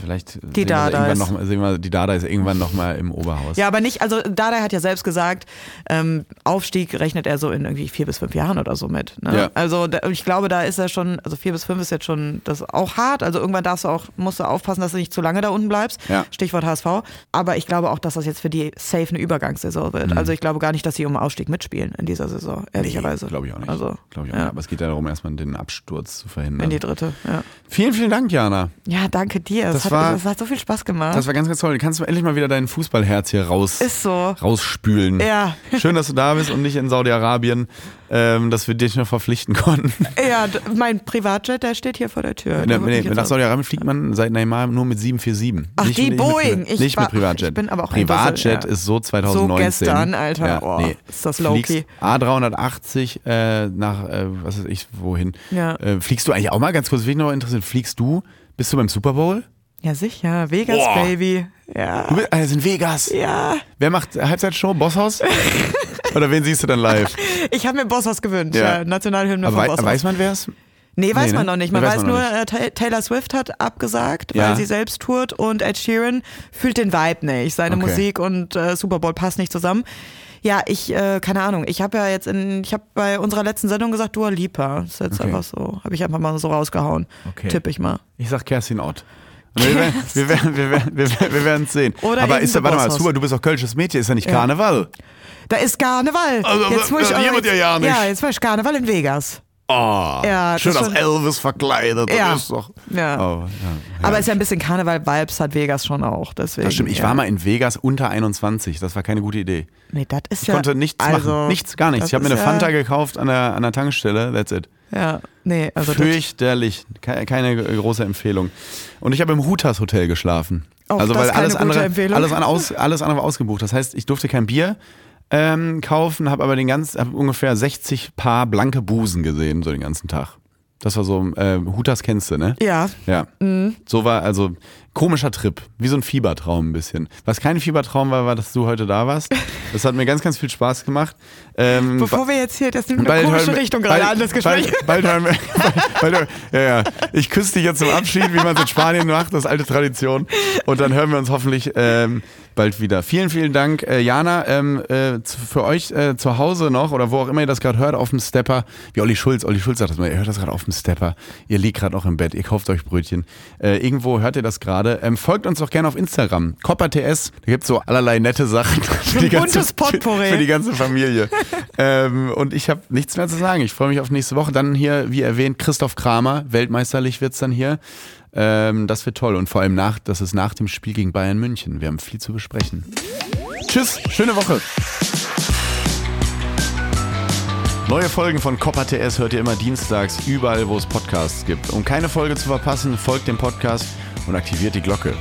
vielleicht sehen wir sie Dardais. irgendwann noch, sehen wir, die Dada ist irgendwann noch mal im Oberhaus. ja, aber nicht, also Dada hat ja selbst gesagt, ähm, Aufstieg rechnet er so in irgendwie vier bis fünf Jahren oder so mit. Ne? Ja. Also da, ich glaube, da ist er schon, also vier bis fünf ist jetzt schon das ist auch hart. Also irgendwann darfst du auch, musst du aufpassen, dass du nicht zu lange da unten bleibst. Ja. Stichwort HSV. Aber ich glaube auch, dass das jetzt für die safe eine Übergangssaison wird. Also ich glaube gar nicht, dass sie um Aufstieg mitspielen in dieser Saison, ehrlicherweise. Glaube ich auch nicht. Also, Glaube ich auch ja. nicht. Aber es geht ja darum, erstmal den Absturz zu verhindern. in die dritte, ja. vielen, vielen Dank, Jana. Ja, danke dir. Das Das, hat, war- das hat so viel Spaß gemacht. Das war ganz, ganz toll. Kannst du endlich mal wieder dein Fußballherz hier raus, ist so. rausspülen. Ja. <laughs> Schön, dass du da bist und nicht in Saudi-Arabien, ähm, dass wir dich noch verpflichten konnten. Ja, mein Privatjet, der steht hier vor der Tür. Nee, wird nee, mich nach Saudi-Arabien fliegt man seit Neymar nur mit 747. Ach, nicht, die nicht Boeing. Mit, Ich nicht war- mit Privatjet. ich bin aber auch Privatjet Dussel, ja. ist so 2019. So gestern, Alter. Oh, ist das low-key. Fliegst A380 äh, nach, äh, was weiß ich, wohin. Ja. Äh, fliegst du eigentlich auch mal, ganz kurz, will ich noch interessieren, fliegst du, bist du beim Super Bowl? Ja, sicher. Vegas, Boah. Baby. Ja. Du bist, äh, ist in Vegas. Ja. Wer macht Halbzeitshow? Bosshaus? <laughs> Oder wen siehst du dann live? Ich habe mir Bosshaus gewünscht. Ja. Ja. Nationalhymne Aber von wei Bosshaus. weiß man, wer es? Nee, weiß Nee, ne? man noch nicht. Man weiß weiß, man nur, äh, Ta- Taylor Swift hat abgesagt, Ja. weil sie selbst tourt und Ed Sheeran fühlt den Vibe nicht. Seine Okay. Musik und äh, Super Bowl passen nicht zusammen. Ja, ich, äh, keine Ahnung. Ich habe ja jetzt in, ich habe bei unserer letzten Sendung gesagt, Dua Lipa. Das ist jetzt Okay. einfach so, habe ich einfach mal so rausgehauen. Okay. Tipp ich mal. Ich sag Kerstin Ott. <laughs> Wir werden wir werden wir werden wir werden wir werden es sehen. Oder Aber ist warte mal, super, du bist doch kölsches Mädchen, ist ja nicht Ja. Karneval. Da ist Karneval. Also, jetzt muss ich, aber ja ja nicht. Ja, jetzt muss ich Karneval in Vegas. Oh, Ja, schön als Elvis verkleidet. Ja. Ist doch. Ja. Oh, ja. Aber ist ja ein bisschen Karneval-Vibes hat Vegas schon auch. Deswegen, Das stimmt, ich war mal in Vegas unter 21. Das war keine gute Idee. Nee, das ist Ich ja. konnte nichts also, machen. Nichts, gar nichts. Ich habe mir eine Fanta gekauft an der, an der Tankstelle. That's it. Ja, nee, also Fürchterlich. Keine, keine große Empfehlung. Und ich habe im Hutas Hotel geschlafen. Auch also weil alles gute andere, Empfehlung. alles, andere aus, <laughs> alles andere war ausgebucht. Das heißt, ich durfte kein Bier ähm, kaufen, habe aber den ganzen, hab ungefähr 60 Paar blanke Busen gesehen, so den ganzen Tag. Das war so, äh, Hutas kennst du, ne? ja. Ja. Mhm. So war also komischer Trip, wie so ein Fiebertraum ein bisschen. Was kein Fiebertraum war, war, dass du heute da warst. Das hat mir ganz, ganz viel Spaß gemacht. Ähm, Bevor wir jetzt hier, das nimmt eine komische Richtung gerade bald- an, das Gespräch. Bald, bald hören wir. <laughs> Bald, bald, ja, ja. Ich küsse dich jetzt zum Abschied, wie man es in Spanien macht, das ist alte Tradition. Und dann hören wir uns hoffentlich ähm, bald wieder. Vielen, vielen Dank, äh, Jana. Ähm, äh, für euch äh, zu Hause noch oder wo auch immer ihr das gerade hört, auf dem Stepper, wie Olli Schulz. Olli Schulz sagt das mal, ihr hört das gerade auf dem Stepper. Ihr liegt gerade auch im Bett, ihr kauft euch Brötchen. Äh, irgendwo hört ihr das gerade. Ähm, folgt uns doch gerne auf Instagram. CopperTS. Da gibt es so allerlei nette Sachen <laughs> für die, ganze, buntes Potpourri. für, für die ganze Familie. <laughs> ähm, und ich habe nichts mehr zu sagen. Ich freue mich auf nächste Woche. Dann hier, wie erwähnt, Christoph Kramer. Weltmeisterlich wird's dann hier. Ähm, das wird toll. Und vor allem nach, das ist nach dem Spiel gegen Bayern München. Wir haben viel zu besprechen. Tschüss, schöne Woche. Neue Folgen von Copper TS hört ihr immer dienstags, überall, wo es Podcasts gibt. Um keine Folge zu verpassen, folgt dem Podcast und aktiviert die Glocke.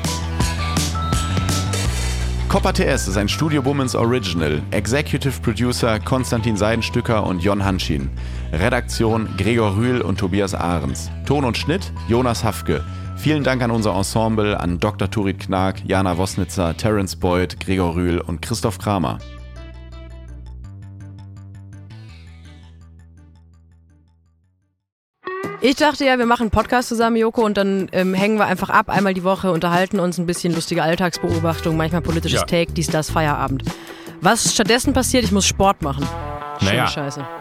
Copper TS ist ein Studio Womans Original. Executive Producer Konstantin Seidenstücker und Jon Hanschin. Redaktion Gregor Rühl und Tobias Ahrens. Ton und Schnitt Jonas Hafke. Vielen Dank an unser Ensemble, an Dr. Turit Knag, Jana Wosnitzer, Terence Boyd, Gregor Rühl und Christoph Kramer. Ich dachte ja, wir machen einen Podcast zusammen, Joko, und dann ähm, hängen wir einfach ab, einmal die Woche, unterhalten uns ein bisschen lustige Alltagsbeobachtung, manchmal politisches Ja. Take, dies, das, Feierabend. Was stattdessen passiert, ich muss Sport machen. Schöne Naja. Scheiße.